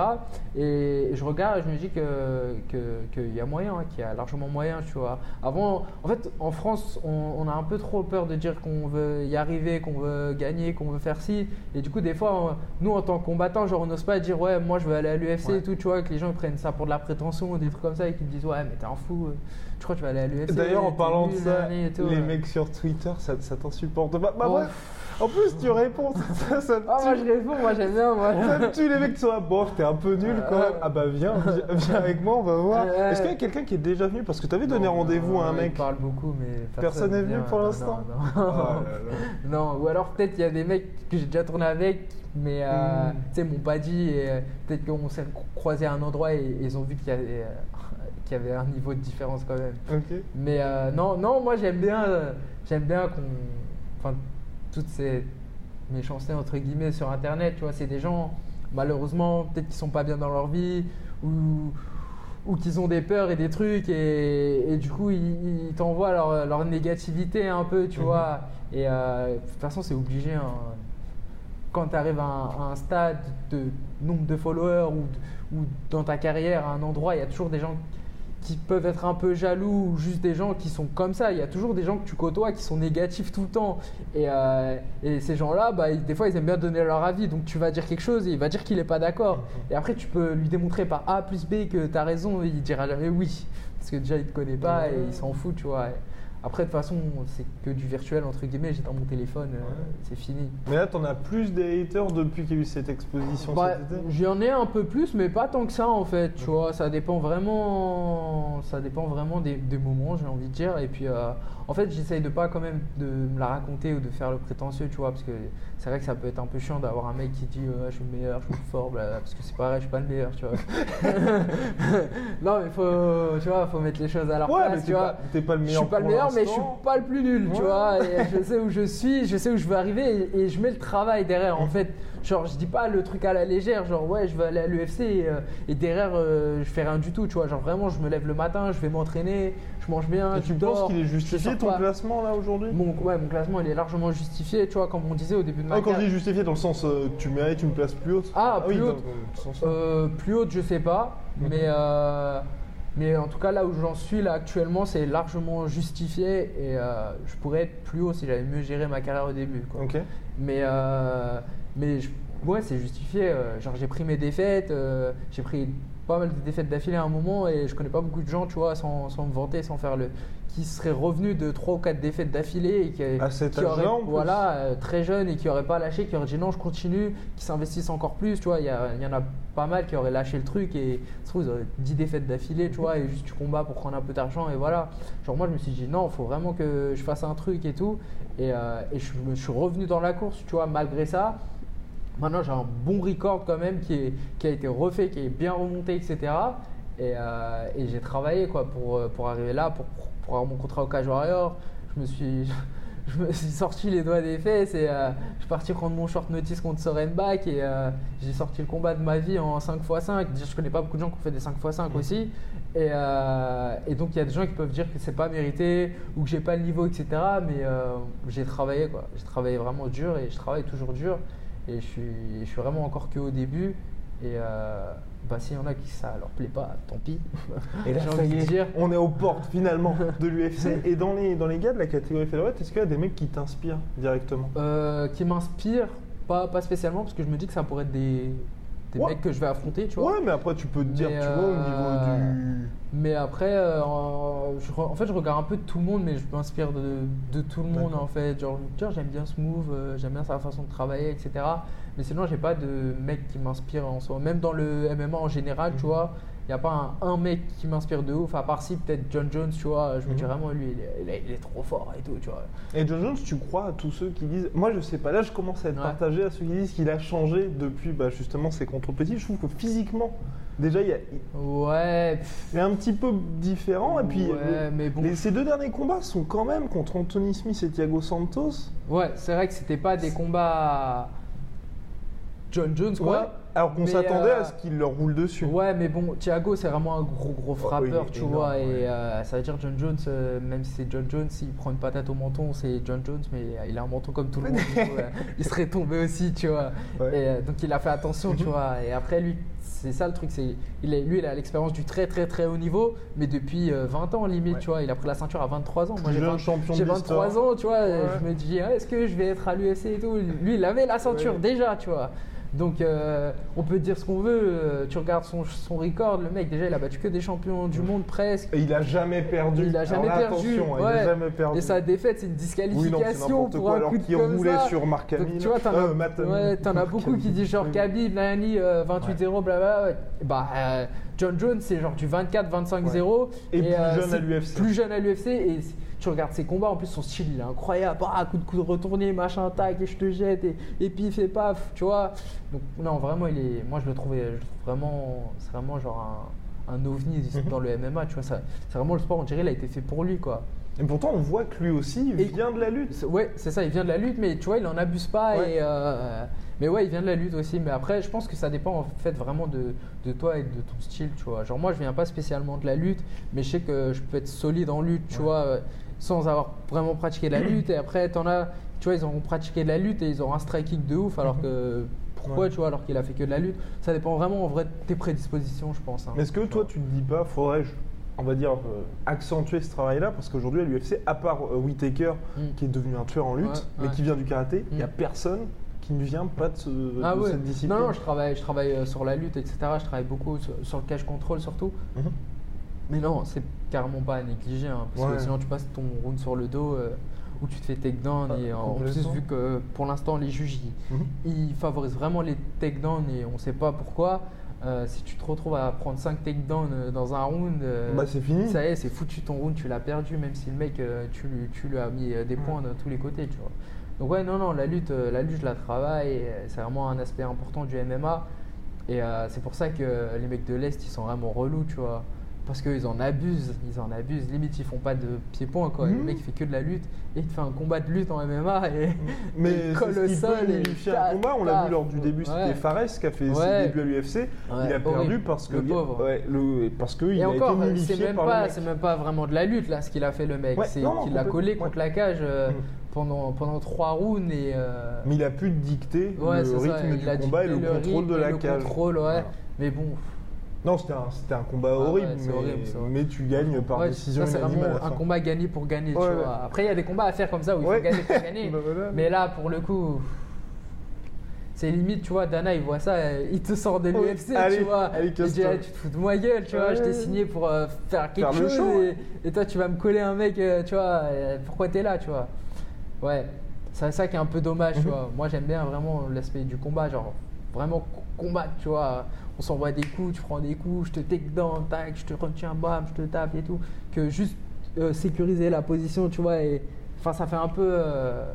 Et je regarde et je me dis que que- qu'il y a moyen, hein, qu'il y a largement moyen, tu vois. Avant, en fait, en France, on, on a un peu trop peur de dire qu'on veut y arriver, qu'on veut gagner, qu'on veut faire ci. Et du coup, des fois, on- nous, en tant que combattants, genre, on n'ose pas dire, ouais, moi, je veux aller à l'UFC Ouais. et tout, tu vois, que les gens ils prennent ça pour de la prétention, des trucs comme ça, et qu'ils disent, ouais, mais t'es un fou, euh, tu crois que tu vas aller à l'UFC D'ailleurs, en parlant de ça, les ouais. mecs sur Twitter, ça, ça t'insupporte pas. Bah, bref, en plus, tu réponds. Ça, Ah, moi, je réponds, moi, j'aime bien, moi. Ça me tue les mecs qui sont là, bof, t'es un peu nul quand même. Ah bah viens, viens, viens avec moi, on va voir. Ouais. Est-ce qu'il y a quelqu'un qui est déjà venu? Parce que t'avais donné rendez-vous à un mec. Il parle beaucoup, mais Personne n'est venu pour l'instant? non, Oh non. ou alors peut-être il y a des mecs que j'ai déjà tourné avec, mais euh, Mm. tu sais, m'ont pas dit, et euh, peut-être qu'on s'est croisé à un endroit et, et ils ont vu qu'il y, avait, euh, qu'il y avait un niveau de différence quand même. Mais euh, non, non, moi j'aime bien, euh, j'aime bien qu'on. Enfin, toutes ces méchancetés entre guillemets sur internet, tu vois, c'est des gens, malheureusement, peut-être qu'ils sont pas bien dans leur vie, ou, ou qu'ils ont des peurs et des trucs, et, et du coup, ils, ils t'envoient leur, leur négativité un peu, tu Mhm. vois. Et euh, de toute façon, c'est obligé. hein. Quand tu arrives à un, à un stade de nombre de followers ou, de- ou dans ta carrière, à un endroit, il y a toujours des gens qui peuvent être un peu jaloux ou juste des gens qui sont comme ça. Il y a toujours des gens que tu côtoies qui sont négatifs tout le temps. Et, euh, et ces gens-là, bah, des fois, ils aiment bien donner leur avis. Donc tu vas dire quelque chose et il va dire qu'il n'est pas d'accord. Et après, tu peux lui démontrer par A plus B que tu as raison et il dira jamais oui. Parce que déjà, il te connaît pas et il s'en fout, tu vois. Après, de toute façon, c'est que du virtuel, entre guillemets. J'ai dans mon téléphone, euh, c'est fini. Mais là, t'en as plus des haters depuis qu'il y a eu cette exposition Bah, J'en ai un peu plus, mais pas tant que ça en fait. Tu vois, ça dépend vraiment, ça dépend vraiment des, des moments, j'ai envie de dire. Et puis, euh, en fait, j'essaye de pas quand même de me la raconter ou de faire le prétentieux, tu vois, parce que c'est vrai que ça peut être un peu chiant d'avoir un mec qui dit je suis le meilleur, je suis le plus fort, parce que c'est pareil, je suis pas le meilleur, tu vois. non, mais faut, tu vois, faut mettre les choses à leur Ouais, place, mais tu vois. pas, pas le Je meilleur. suis pas le pour mais je suis pas le plus nul, tu Ouais. vois. Et je sais où je suis, je sais où je veux arriver et, et je mets le travail derrière. En fait, genre, je dis pas le truc à la légère, genre, ouais, je vais aller à l'UFC et, euh, et derrière, euh, je fais rien du tout, tu vois. Genre, vraiment, je me lève le matin, je vais m'entraîner, je mange bien, Et je tu dors. penses qu'il est justifié ton pas. classement là aujourd'hui? Mon, ouais, mon classement, il est largement justifié, tu vois, comme on disait au début de ma Ah, quand je dis justifié dans le sens euh, tu mérites une place plus haute. Ah, oui, plus dans- haute. dans sens-là. Euh, plus haute, je sais pas, mais, mais en tout cas là où j'en suis là actuellement, c'est largement justifié et euh, je pourrais être plus haut si j'avais mieux géré ma carrière au début. Quoi. Mais, euh, mais je- ouais, c'est justifié. euh, genre j'ai pris mes défaites, euh, j'ai pris pas mal de défaites d'affilée à un moment et je connais pas beaucoup de gens, tu vois, sans, sans me vanter, sans faire le, qui seraient revenus de 3 ou 4 défaites d'affilée et qui, À cet qui auraient, voilà, euh, très jeunes et qui auraient pas lâché, qui auraient dit non, je continue, qui s'investissent encore plus, tu vois, il y, en a pas mal qui auraient lâché le truc et se trouve, ils auraient 10 défaites d'affilée, tu vois, et juste tu combats pour prendre un peu d'argent et voilà. Genre moi je me suis dit non, il faut vraiment que je fasse un truc et tout et, euh, et je me suis revenu dans la course, tu vois, malgré ça. Maintenant, j'ai un bon record quand même qui, est, qui a été refait, qui est bien remonté, etc. Et, euh, et j'ai travaillé quoi, pour, euh, pour arriver là, pour, pour avoir mon contrat au Cage Warrior. Je me suis, je me suis sorti les doigts des fesses et euh, je suis parti prendre mon short notice contre Sorenbach et euh, j'ai sorti le combat de ma vie en 5x5. Déjà, je connais pas beaucoup de gens qui ont fait des 5x5 aussi. Et, euh, et donc, il y a des gens qui peuvent dire que c'est pas mérité ou que j'ai pas le niveau, etc. Mais j'ai travaillé quoi. J'ai travaillé vraiment dur et je travaille toujours dur. Et je suis, je suis vraiment encore que au début. Et euh, bah, s'il y en a qui ça leur plaît pas, tant pis. Et là, J'ai ça envie y de est, dire. on est aux portes finalement de l'UFC. Et dans les, dans les gars de la catégorie featherweight, est-ce qu'il y a des mecs qui t'inspirent directement? Euh, qui m'inspire, pas, pas spécialement, parce que je me dis que ça pourrait être des, des Ouais. mecs que je vais affronter, tu vois. Ouais, mais après, tu peux te dire, Mais, tu vois, au euh, niveau du. Mais après, euh, en- je re- en fait, je regarde un peu de tout le monde, mais je m'inspire de, de tout le monde en fait. Genre, j'aime bien Smooth, euh, j'aime bien sa façon de travailler, etc. Mais sinon, j'ai pas de mec qui m'inspire en soi. Même dans le MMA en général, Mhm. tu vois, il n'y a pas un, un mec qui m'inspire de ouf, à part si peut-être John Jones, tu vois. Je me dis Mhm. vraiment, lui, il est, il est- il est trop fort et tout, tu vois. Et John Jones, tu crois à tous ceux qui disent. Moi, je sais pas, là, je commence à être Ouais. partagé à ceux qui disent qu'il a changé depuis bah, justement ses contre-petits. Je trouve que physiquement, déjà, il, y a- Ouais, pff, il est un petit peu différent. Et puis, ouais, mais bon. les- ces deux derniers combats sont quand même contre Anthony Smith et Thiago Santos. Ouais, c'est vrai que c'était pas des combats John Jones, Ouais. Alors qu'on s'attendait euh, à ce qu'il leur roule dessus. Ouais, mais bon, Thiago, c'est vraiment un gros, gros oui, frappeur, tu énorme, vois. ouais. Et euh, ça veut dire John Jones, euh, même si c'est John Jones, s'il prend une patate au menton, c'est John Jones, mais euh, il a un menton comme tout le monde. coup, euh, il serait tombé aussi, tu vois. Ouais. Et, euh, donc il a fait attention, tu Mhm. vois. Et après, lui, c'est ça le truc, c'est il est, lui, il a l'expérience du très, très, très haut niveau, mais depuis euh, 20 ans limite, Ouais. tu vois. Il a pris la ceinture à 23 ans. Moi, Plus j'ai jeune 20 champion j'ai de 23 l'histoire. ans, tu vois. Ouais. Je me dis, ah, est-ce que je vais être à l'UFC et tout? Lui, il avait la ceinture Ouais. déjà, tu vois. Donc, euh, on peut dire ce qu'on veut. euh, tu regardes son, son record, le mec, déjà, il a battu que des champions du monde presque. Et il a jamais perdu. Il a jamais là, perdu, Attention, hein, il ouais. a jamais perdu. Et sa défaite, c'est une oui, non, c'est disqualification n'importe pour quoi. un Alors coup de qu'il comme roulait ça. sur Marc Donc, Hamill. tu vois, t'en Euh, as, Matt Hamill. ouais, t'en as beaucoup qui disent genre. Khabib, Nani, euh, 28-0, blablabla. ouais. Bah, euh, John Jones, c'est genre du 24-25-0. Et plus euh, jeune à c'est l'UFC. Plus jeune à l'UFC. Et tu regardes ses combats, en plus, son style, il est incroyable. Ah, coup de coude retourné, machin, tac, et je te jette, et, et pif et paf, tu vois. Donc, non, vraiment, il est. Moi, je le trouvais, je le trouve vraiment. C'est vraiment genre un, un ovni Mhm. dans le MMA, tu vois. C'est vraiment le sport, on dirait, il a été fait pour lui, quoi. Et pourtant, on voit que lui aussi Et- vient de la lutte. Ouais, c'est ça, il vient de la lutte, mais tu vois, il en abuse pas. Ouais. Et, euh, mais ouais, il vient de la lutte aussi. Mais après, je pense que ça dépend en fait vraiment de, de toi et de ton style, tu vois. Genre, moi, je viens pas spécialement de la lutte, mais je sais que je peux être solide en lutte, tu vois, sans avoir vraiment pratiqué la lutte. Et après, t'en as, tu vois, ils ont pratiqué de la lutte et ils ont un striking de ouf, alors que. Pourquoi, Ouais. tu vois, alors qu'il a fait que de la lutte Ça dépend vraiment en vrai de tes prédispositions, je pense. hein. Est-ce que toi, tu te dis pas, faudrait-je, on va dire, euh, accentuer ce travail-là? Parce qu'aujourd'hui, à l'UFC, à part euh, Whittaker, Mm. qui est devenu un tueur en lutte, Ouais, mais ouais. qui vient du karaté, il n'y a Mm. personne qui ne vient pas de, ce- Ah de ouais. cette discipline. Non, non, je travaille, je travaille euh, sur la lutte, etc. Je travaille beaucoup sur, sur le cash control surtout. Mhm. Mais non, c'est carrément pas à négliger, hein, parce Ouais. que sinon tu passes ton round sur le dos euh, où tu te fais takedown. Ah, et en plus, vu que pour l'instant les juges ils, Mhm. ils favorisent vraiment les takedowns et on sait pas pourquoi. euh, si tu te retrouves à prendre 5 takedowns euh, dans un round, euh, Bah, c'est fini. ça y est, c'est foutu ton round, tu l'as perdu, même si le mec, euh, tu, lui, tu lui as mis euh, des points de tous les côtés, tu vois. Donc ouais, non, non, la lutte, euh, la lutte, je la travaille, euh, c'est vraiment un aspect important du MMA. Et euh, c'est pour ça que les mecs de l'Est, ils sont vraiment relous, tu vois. Parce qu'ils en abusent, ils en abusent. Limite, ils font pas de pied-point, quoi. Le Mhm. mec, il fait que de la lutte, et il te fait un combat de lutte en MMA, et Mais il colle c'est au sol, peut et un combat. On l'a vu lors du début, Ouais. c'était Fares qui a fait ses Ouais. débuts à l'UFC. il a perdu parce que Le pauvre. le- parce que il Et a encore, été c'est nullifié même, par le pas, mec. c'est même pas vraiment de la lutte là ce qu'il a fait le mec. C'est qu'il l'a collé contre la cage euh, pendant, pendant trois rounds et. euh, Mais il a pu dicter ouais, le rythme il du a combat et le contrôle de la le cage. contrôle, ouais. Voilà. Mais bon, Non, c'était un, c'était un combat Ah ouais, horrible, c'est mais, horrible, c'est horrible. mais tu gagnes par ouais, décision ça c'est unanime à vraiment la un fin. combat gagné pour gagner. Ouais, tu ouais. vois. Après, il y a des combats à faire comme ça où il Ouais. faut gagner pour gagner. Bah voilà. Mais là, pour le coup. C'est limite, tu vois, Dana, il voit ça, euh, il te sort de Ouais, l'UFC, allez, tu vois. allez, il dit, casse-toi. ah, tu te fous de moi gueule, tu vois, je t'ai Ouais. signé pour euh, faire quelque Faire le chose show, et, et toi, tu vas me coller un mec, euh, tu vois, euh, pourquoi t'es là, tu vois? Ouais, c'est ça qui est un peu dommage, tu Mhm. vois. Moi, j'aime bien vraiment l'aspect du combat, genre vraiment co- combattre, tu vois. On s'envoie des coups, tu prends des coups, je te take down, tac, je te retiens, bam, je te tape et tout. Que juste euh, sécuriser la position, tu vois, et enfin, ça fait un peu. euh,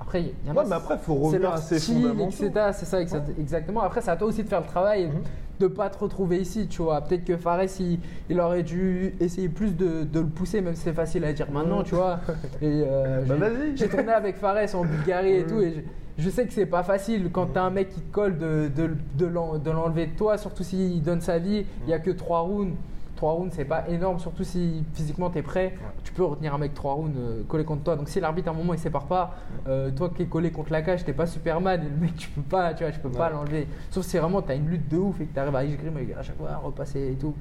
Après, il y en a. Ouais, mais après, faut revenir à ses fondamentaux. C'est ça, exa- exactement. Après, c'est à toi aussi de faire le travail et Mhm. de pas te retrouver ici, tu vois. Peut-être que Fares, il, il aurait dû essayer plus de, de le pousser, même si c'est facile à dire maintenant, tu vois. Et euh, Bah, j'ai- tourné avec Fares en Bulgarie et Mhm. tout, et je, sais que c'est pas facile quand t'as un mec qui te colle de, de, de l'en- de l'enlever de toi, surtout s'il donne sa vie. Il y a que 3 rounds. 3 rounds, c'est pas énorme, surtout si physiquement t'es prêt. Tu peux retenir un mec 3 rounds euh, collé contre toi. Donc si l'arbitre à un moment il sépare pas, euh, toi qui es collé contre la cage, t'es pas Superman et le mec tu peux pas, tu vois, tu peux pas l'enlever. Sauf si vraiment t'as une lutte de ouf et que t'arrives à escrime à chaque fois à repasser et tout.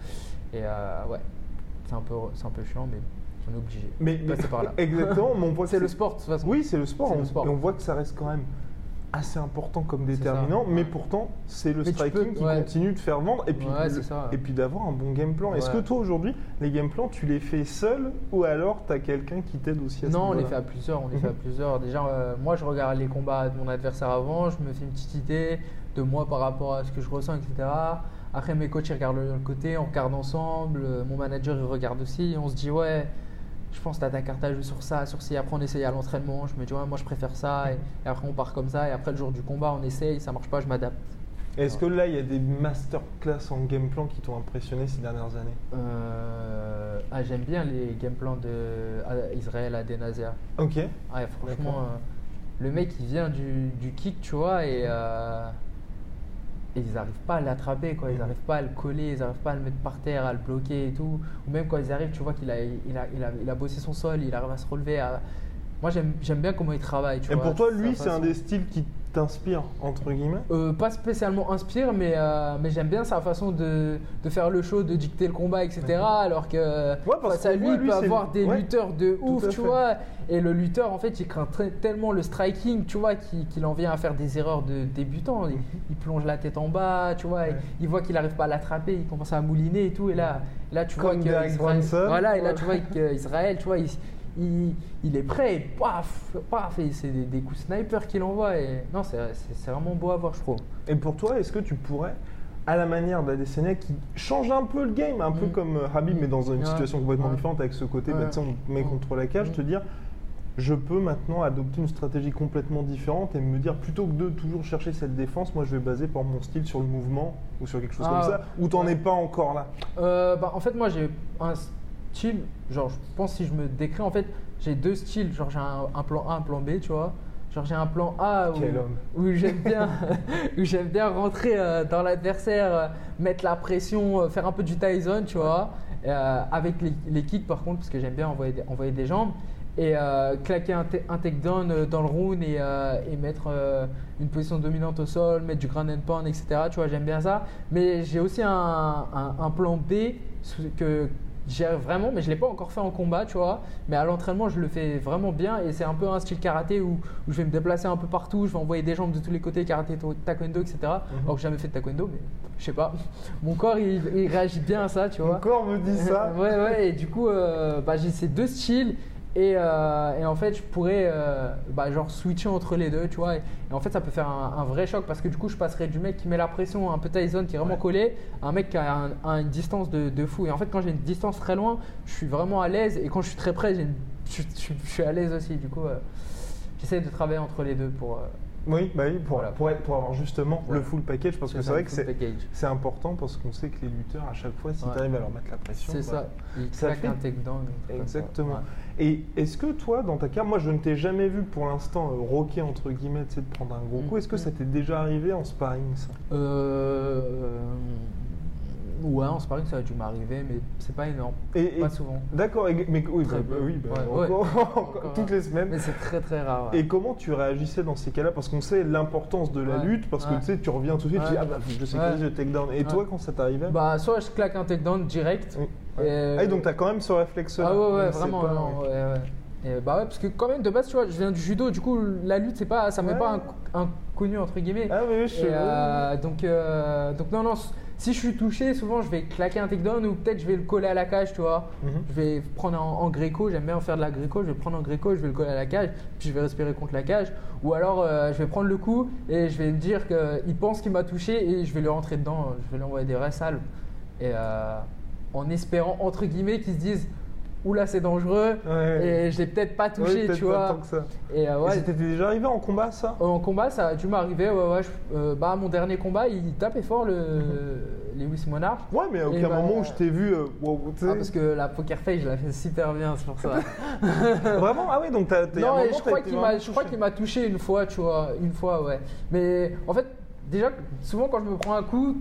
Et euh, ouais, c'est un peu, un peu chiant, mais on est obligé. Mais, de passer par là. exactement, mais on voit C'est le sport de toute façon. Oui, c'est le sport. On- le sport. Et on voit que ça reste quand même assez important comme déterminant, mais pourtant, c'est le Mais striking peux- qui ouais. continue de faire vendre et puis, Ouais, le- c'est ça. et puis d'avoir un bon game plan. Est-ce que toi aujourd'hui, les game plans, tu les fais seul ou alors tu as quelqu'un qui t'aide aussi à ce Non, on les fait à plusieurs. On les fait à Mhm. plusieurs. Déjà, euh, moi, je regarde les combats de mon adversaire avant. Je me fais une petite idée de moi par rapport à ce que je ressens, etc. Après, mes coachs ils regardent le côté, on regarde ensemble. Euh, Mon manager il regarde aussi. Et on se dit ouais. Je pense que t'as ta carte à jouer sur ça, sur ci. Après, on essaye à l'entraînement. Je me dis, ouais, moi, je préfère ça. Et, et après, on part comme ça. Et après, le jour du combat, on essaye. Ça marche pas, je m'adapte. Est-ce que là, il y a des masterclass en game plan qui t'ont impressionné ces dernières années? Euh, ah, J'aime bien les game plans de Israël à Denazia. Ok. Ouais, franchement, euh, le mec il vient du, du kick, tu vois, et, euh, et ils n'arrivent pas à l'attraper, quoi. Ils n'arrivent pas à le coller, ils n'arrivent pas à le mettre par terre, à le bloquer et tout. Ou même quand ils arrivent, tu vois qu'il a, il a, il a, il a bossé son sol, il arrive à se relever. à- Moi j'aime j'aime bien comment il travaille. Tu Et vois, pour toi, lui, c'est un des styles qui t'inspire, entre guillemets Euh, pas spécialement inspire, mais, euh, mais j'aime bien sa façon de, de faire le show, de dicter le combat, etc. Alors que parce face à lui, il peut avoir des ouais, lutteurs de ouf, tu fait. vois. Et le lutteur, en fait, il craint très- tellement le striking, tu vois, qu'il en vient à faire des erreurs de débutant. Il, il plonge la tête en bas, tu vois. et Ouais. il voit qu'il n'arrive pas à l'attraper, il commence à mouliner et tout. Et là, là tu vois Comme que Derek Israël- voilà, et là Ouais. tu vois qu'Israël, tu vois, il, il, il est prêt, et paf, paf, et c'est des, des coups sniper qu'il envoie. Et non, c'est vraiment beau à voir, je trouve. Et pour toi, est-ce que tu pourrais, à la manière d'Adesanya, qui change un peu le game, un peu Mm. comme euh, Habib, mais dans une Ouais. situation complètement Ouais. différente, avec ce côté, bah, Ouais. sais, on met Mm. contre la cage, Mm. te dire, je peux maintenant adopter une stratégie complètement différente et me dire, plutôt que de toujours chercher cette défense, moi je vais baser par mon style sur le mouvement ou sur quelque chose Ah, comme ça, ou t'en ouais. es pas encore là? Euh, bah, en fait, moi, j'ai un style, genre, je pense si je me décris, en fait, j'ai deux styles. Genre, j'ai un, un plan A, un plan B, tu vois. Genre, j'ai un plan A où, j'aime bien, où j'aime bien rentrer euh, dans l'adversaire, euh, mettre la pression, euh, faire un peu du Tyson, tu vois. Avec les, les kicks, par contre, parce que j'aime bien envoyer des, envoyer des jambes. Et claquer un, un takedown dans le round et, et mettre une position dominante au sol, mettre du ground and pound, etc. Tu vois, j'aime bien ça. Mais j'ai aussi un, un- un plan B que j'ai vraiment, mais je ne l'ai pas encore fait en combat, tu vois. Mais à l'entraînement, je le fais vraiment bien et c'est un peu un style karaté où, où je vais me déplacer un peu partout, je vais envoyer des jambes de tous les côtés, karaté, taekwondo, etc. Alors que j'ai jamais fait de taekwondo, mais je sais pas. Mon corps, il, il réagit bien à ça, tu vois. Mon corps me dit ça. ouais, ouais, et du coup, euh, bah, j'ai ces deux styles. Et, euh, et en fait, je pourrais euh, bah, genre switcher entre les deux, tu vois. Et, et en fait, ça peut faire un, un vrai choc parce que du coup, je passerai du mec qui met la pression, un peu Tyson, qui est vraiment collé, à un mec qui a, un- a une distance de, de fou. Et en fait, quand j'ai une distance très loin, je suis vraiment à l'aise. Et quand je suis très près, une- je, je- je suis à l'aise aussi. Du coup, euh, j'essaie de travailler entre les deux pour. Euh, Oui, bah oui, pour, Voilà. pour, être- pour avoir justement Voilà. le full package, parce que c'est vrai que c'est important parce qu'on sait que les lutteurs, à chaque fois, si Ouais. tu arrives à leur mettre la pression, C'est bah, ça. Il ça fait- un takedown. ça. Exactement. Ouais. Et est-ce que toi, dans ta carrière, moi je ne t'ai jamais vu pour l'instant euh, rocker entre guillemets, de prendre un gros coup. Mm, Est-ce que mm. ça t'est déjà arrivé en sparring ça? Euh, ouais, en sparring, ça a dû m'arriver, mais c'est pas énorme. Et- et- Pas souvent. D'accord, mais oui, bah, oui, bah, Ouais, encore, ouais. encore Encore, toutes les semaines. Mais c'est très très rare. ouais. Et comment tu réagissais dans ces cas-là? Parce qu'on sait l'importance de la lutte, parce que tu sais, tu reviens tout de suite, tu dis ah bah que je sécurise Ouais. le takedown. Et toi, quand ça t'arrivait? Bah, soit je claque un takedown direct. Et- Ah, et donc t'as quand même ce réflexe-là Ah ouais, ouais, vraiment. pas- non. Et bah ouais, parce que quand même de base, tu vois, je viens du judo, du coup, la lutte, c'est pas, ça m'est pas inconnu entre guillemets. Ah oui, je Et, euh, donc, euh, donc non, non, si je suis touché, souvent je vais claquer un takedown ou peut-être je vais le coller à la cage, tu vois. Mhm. Je vais prendre en, en gréco, j'aime bien faire de la gréco, je vais le prendre en gréco, je vais le coller à la cage, puis je vais respirer contre la cage. Ou alors euh, je vais prendre le coup et je vais me dire qu'il pense qu'il m'a touché et je vais lui rentrer dedans, je vais lui envoyer des vraies salves. Et euh, en espérant, entre guillemets, qu'ils se disent Oula, c'est dangereux Ouais. et je l'ai peut-être pas Ouais, touché, tu vois. tant que ça. Et euh, Et ouais, c'était déjà arrivé en combat ça? En combat, ça a dû m'arriver. Ouais, ouais, je- euh, bah, mon dernier combat, il tapait fort le Lewis Monarch. Ouais, mais à aucun bah, moment où je t'ai vu. euh, wow. Ah, parce que la poker face, je la fais super bien, c'est pour ça. Vraiment? Ah oui, donc t'as. un non, moment, je crois qu'il m'a touché une fois, tu vois, une fois, ouais. Mais en fait, déjà, souvent quand je me prends un coup,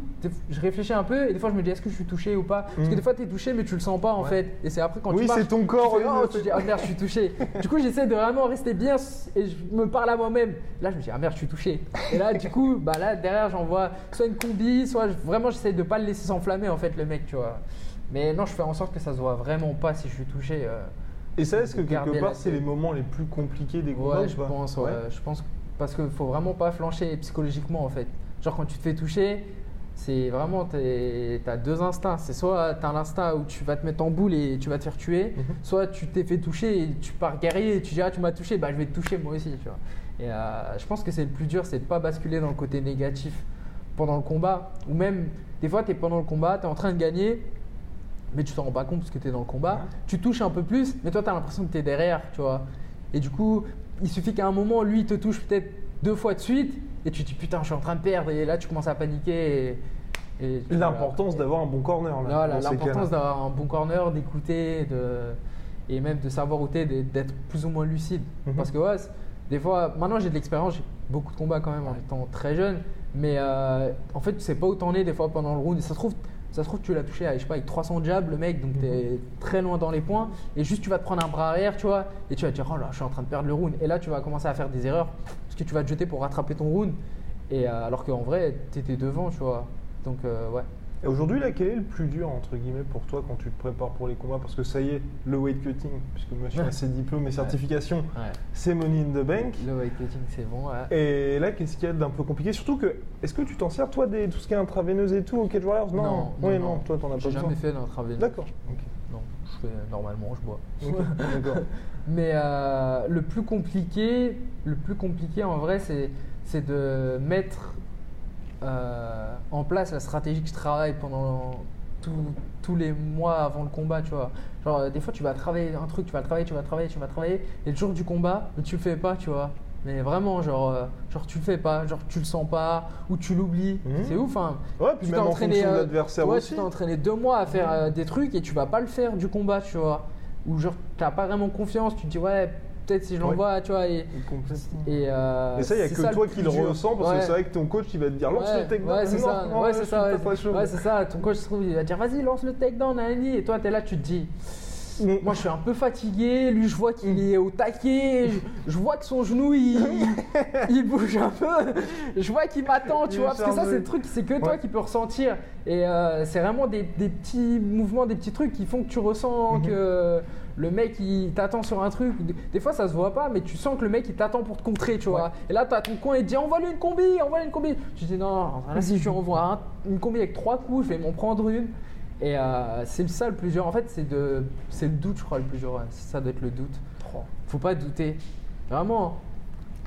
je réfléchis un peu et des fois je me dis est-ce que je suis touché ou pas? Parce que Mm. des fois t'es touché mais tu le sens pas en Ouais. fait. Et c'est après quand Oui, tu marches, c'est ton tu corps, fais, oui, oh, tu dis ah merde je suis touché. du coup j'essaie de vraiment rester bien et je me parle à moi-même. Là je me dis ah merde je suis touché. Et là du coup bah là derrière j'envoie soit une combi, soit je- vraiment j'essaie de pas le laisser s'enflammer en fait le mec tu vois. Mais non je fais en sorte que ça se voit vraiment pas si je suis touché. euh. Et ça, est-ce que quelque part, c'est les moments les plus compliqués des combats Ouais, ou je pense, ouais. Je pense parce qu'il faut vraiment pas flancher psychologiquement en fait. Genre quand tu te fais toucher, c'est vraiment, tu as deux instincts. C'est soit tu as l'instinct où tu vas te mettre en boule et tu vas te faire tuer, Mhm. soit tu t'es fait toucher et tu pars guerrier et tu dis ah tu m'as touché, bah je vais te toucher moi aussi. Tu vois. Et euh, je pense que c'est le plus dur, c'est de pas basculer dans le côté négatif pendant le combat. Ou même, des fois tu es pendant le combat, tu es en train de gagner, mais tu t'en rends pas compte parce que tu es dans le combat. Tu touches un peu plus, mais toi tu as l'impression que tu es derrière, tu vois. Et du coup, il suffit qu'à un moment, lui, il te touche peut-être deux fois de suite, et tu te dis putain, je suis en train de perdre, et là tu commences à paniquer. Et, et tu- L'importance d'avoir un bon corner. là, l'importance d'avoir un bon corner, d'écouter, de... et même de savoir où t'es, d'être- plus ou moins lucide. Mhm. Parce que ouais, des fois, maintenant j'ai de l'expérience, j'ai beaucoup de combats quand même en étant très jeune, mais euh, en fait tu sais pas où t'en es des fois pendant le round. Et ça se trouve, ça se trouve tu l'as touché avec, je sais pas, avec 300 jabs le mec, donc t'es très loin dans les points, et juste tu vas te prendre un bras arrière, tu vois, et tu vas te dire oh là, je suis en train de perdre le round. Et là tu vas commencer à faire des erreurs, parce que tu vas te jeter pour rattraper ton round, et euh, alors qu'en vrai t'étais devant, tu vois. Donc euh, ouais. Et aujourd'hui, là, quel est le plus dur, entre guillemets, pour toi quand tu te prépares pour les combats? Parce que ça y est, le weight cutting, puisque monsieur a ses diplômes et certifications, ouais. c'est money in the bank. Le weight cutting, c'est bon. ouais. Et là, qu'est-ce qu'il y a d'un peu compliqué? Surtout que, est-ce que tu t'en sers, toi, des, tout ce qui est intraveineuse et tout au Cage Warriors? Non, Non, oui, non, toi, t'en as pas J'ai besoin. jamais fait d'intraveineuse. D'accord. ok. Non, je fais normalement, je bois. D'accord. Mais euh, le plus compliqué, le plus compliqué en vrai, c'est de mettre euh, en place la stratégie que je travaille pendant tous les mois avant le combat, tu vois. Genre, euh, des fois, tu vas travailler un truc, tu vas travailler, tu vas travailler, tu vas travailler, et le jour du combat, tu le fais pas, tu vois. Mais vraiment, genre, euh, genre tu le fais pas, genre tu le sens pas, ou tu l'oublies. Mhm. C'est ouf, hein. Ouais, puis Tu même en de euh, l'adversaire ouais, aussi. tu t'es entraîné deux mois à faire euh, des trucs et tu vas pas le faire du combat, tu vois. Ou genre, t'as pas vraiment confiance, tu te dis, ouais, peut-être si je l'envoie, tu vois. Et, euh, Et ça, il n'y a que toi qui le ressens parce que c'est vrai que ton coach il va te dire lance Ouais, le takedown. Ouais, c'est ça. non, ouais, c'est ça. ouais. c'est ça. Ton coach se trouve, il va dire vas-y, lance le takedown, Annie. Et toi, t'es là, tu te dis. Moi, je suis un peu fatigué. Lui, je vois qu'il est au taquet. Je, je vois que son genou, il, il bouge un peu. Je vois qu'il m'attend, tu Il vois. Parce que ça, c'est le truc, c'est que toi qui peux ressentir. Et euh, c'est vraiment des, des petits mouvements, des petits trucs qui font que tu ressens Mhm. que le mec, il t'attend sur un truc. Des fois, ça se voit pas, mais tu sens que le mec, il t'attend pour te contrer, tu vois. Et là, t'as ton coin, il te dit envoie-lui une combi, envoie-lui une combi. Tu dis non, là, si je lui envoie un- une combi avec trois coups, je vais m'en prendre une. Et euh, c'est ça le plus dur. En fait, c'est de, c'est le doute, je crois, le plus dur. Ça doit être le doute. Faut pas douter. Vraiment.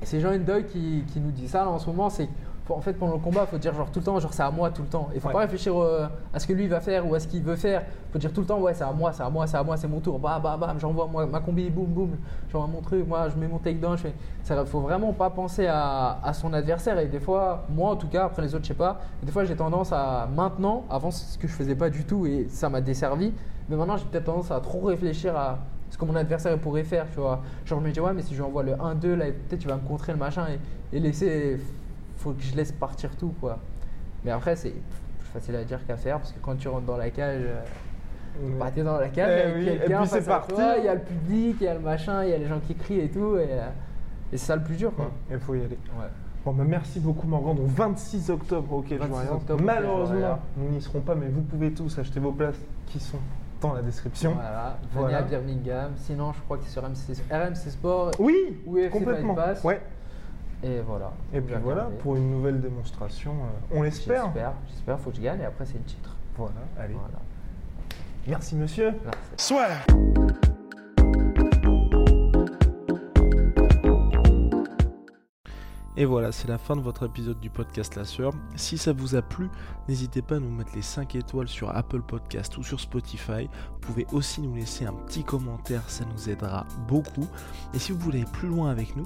C'est Jean Doy qui, qui nous dit ça là, en ce moment. C'est en fait pendant le combat, faut dire genre tout le temps, genre c'est à moi tout le temps. Il faut Ouais. pas réfléchir euh, à ce que lui va faire ou à ce qu'il veut faire. Faut dire tout le temps, ouais, c'est à moi, c'est à moi, c'est à moi, c'est mon tour. Bah, bah, bam, j'envoie moi ma combi, boum, boum. J'envoie mon truc, moi, je mets mon takedown. Je fais. Ça, faut vraiment pas penser à, à son adversaire. Et des fois, moi en tout cas, après les autres, je sais pas. Des fois, j'ai tendance à maintenant, avant ce que je faisais pas du tout et ça m'a desservi. Mais maintenant, j'ai peut-être tendance à trop réfléchir à ce que mon adversaire pourrait faire, tu vois. Genre, je me dis, ouais, mais si je lui envoie le 1-2, là, peut-être tu vas me contrer le machin et, et laisser. Faut que je laisse partir tout, quoi. Mais après, c'est plus facile à dire qu'à faire parce que quand tu rentres dans la cage. euh, Ouais. bah, t'es dans la cage Eh avec oui, quelqu'un c'est parti. il y a le public, il y a le machin, il y a les gens qui crient et tout, et, euh, et c'est ça le plus dur, quoi. Il faut y aller. Ouais. Bon, bah, merci beaucoup Morgan. Donc 26 octobre au Cage 26 Warriors. octobre Malheureusement, nous n'y serons pas, mais vous pouvez tous acheter vos places qui sont dans la description. Voilà, venez Voilà. à Birmingham. Sinon, je crois que c'est sur RMC, RMC Sport. Oui, Ou complètement. Pass. Ouais. Et voilà. Et puis voilà, pour une nouvelle démonstration, euh, on l'espère. J'espère, j'espère, faut que je gagne et après c'est le titre. Voilà, allez. Voilà. Merci monsieur. Merci. Et voilà, c'est la fin de votre épisode du podcast La Sœur. Si ça vous a plu, n'hésitez pas à nous mettre les 5 étoiles sur Apple Podcast ou sur Spotify. Vous pouvez aussi nous laisser un petit commentaire, ça nous aidera beaucoup. Et si vous voulez aller plus loin avec nous,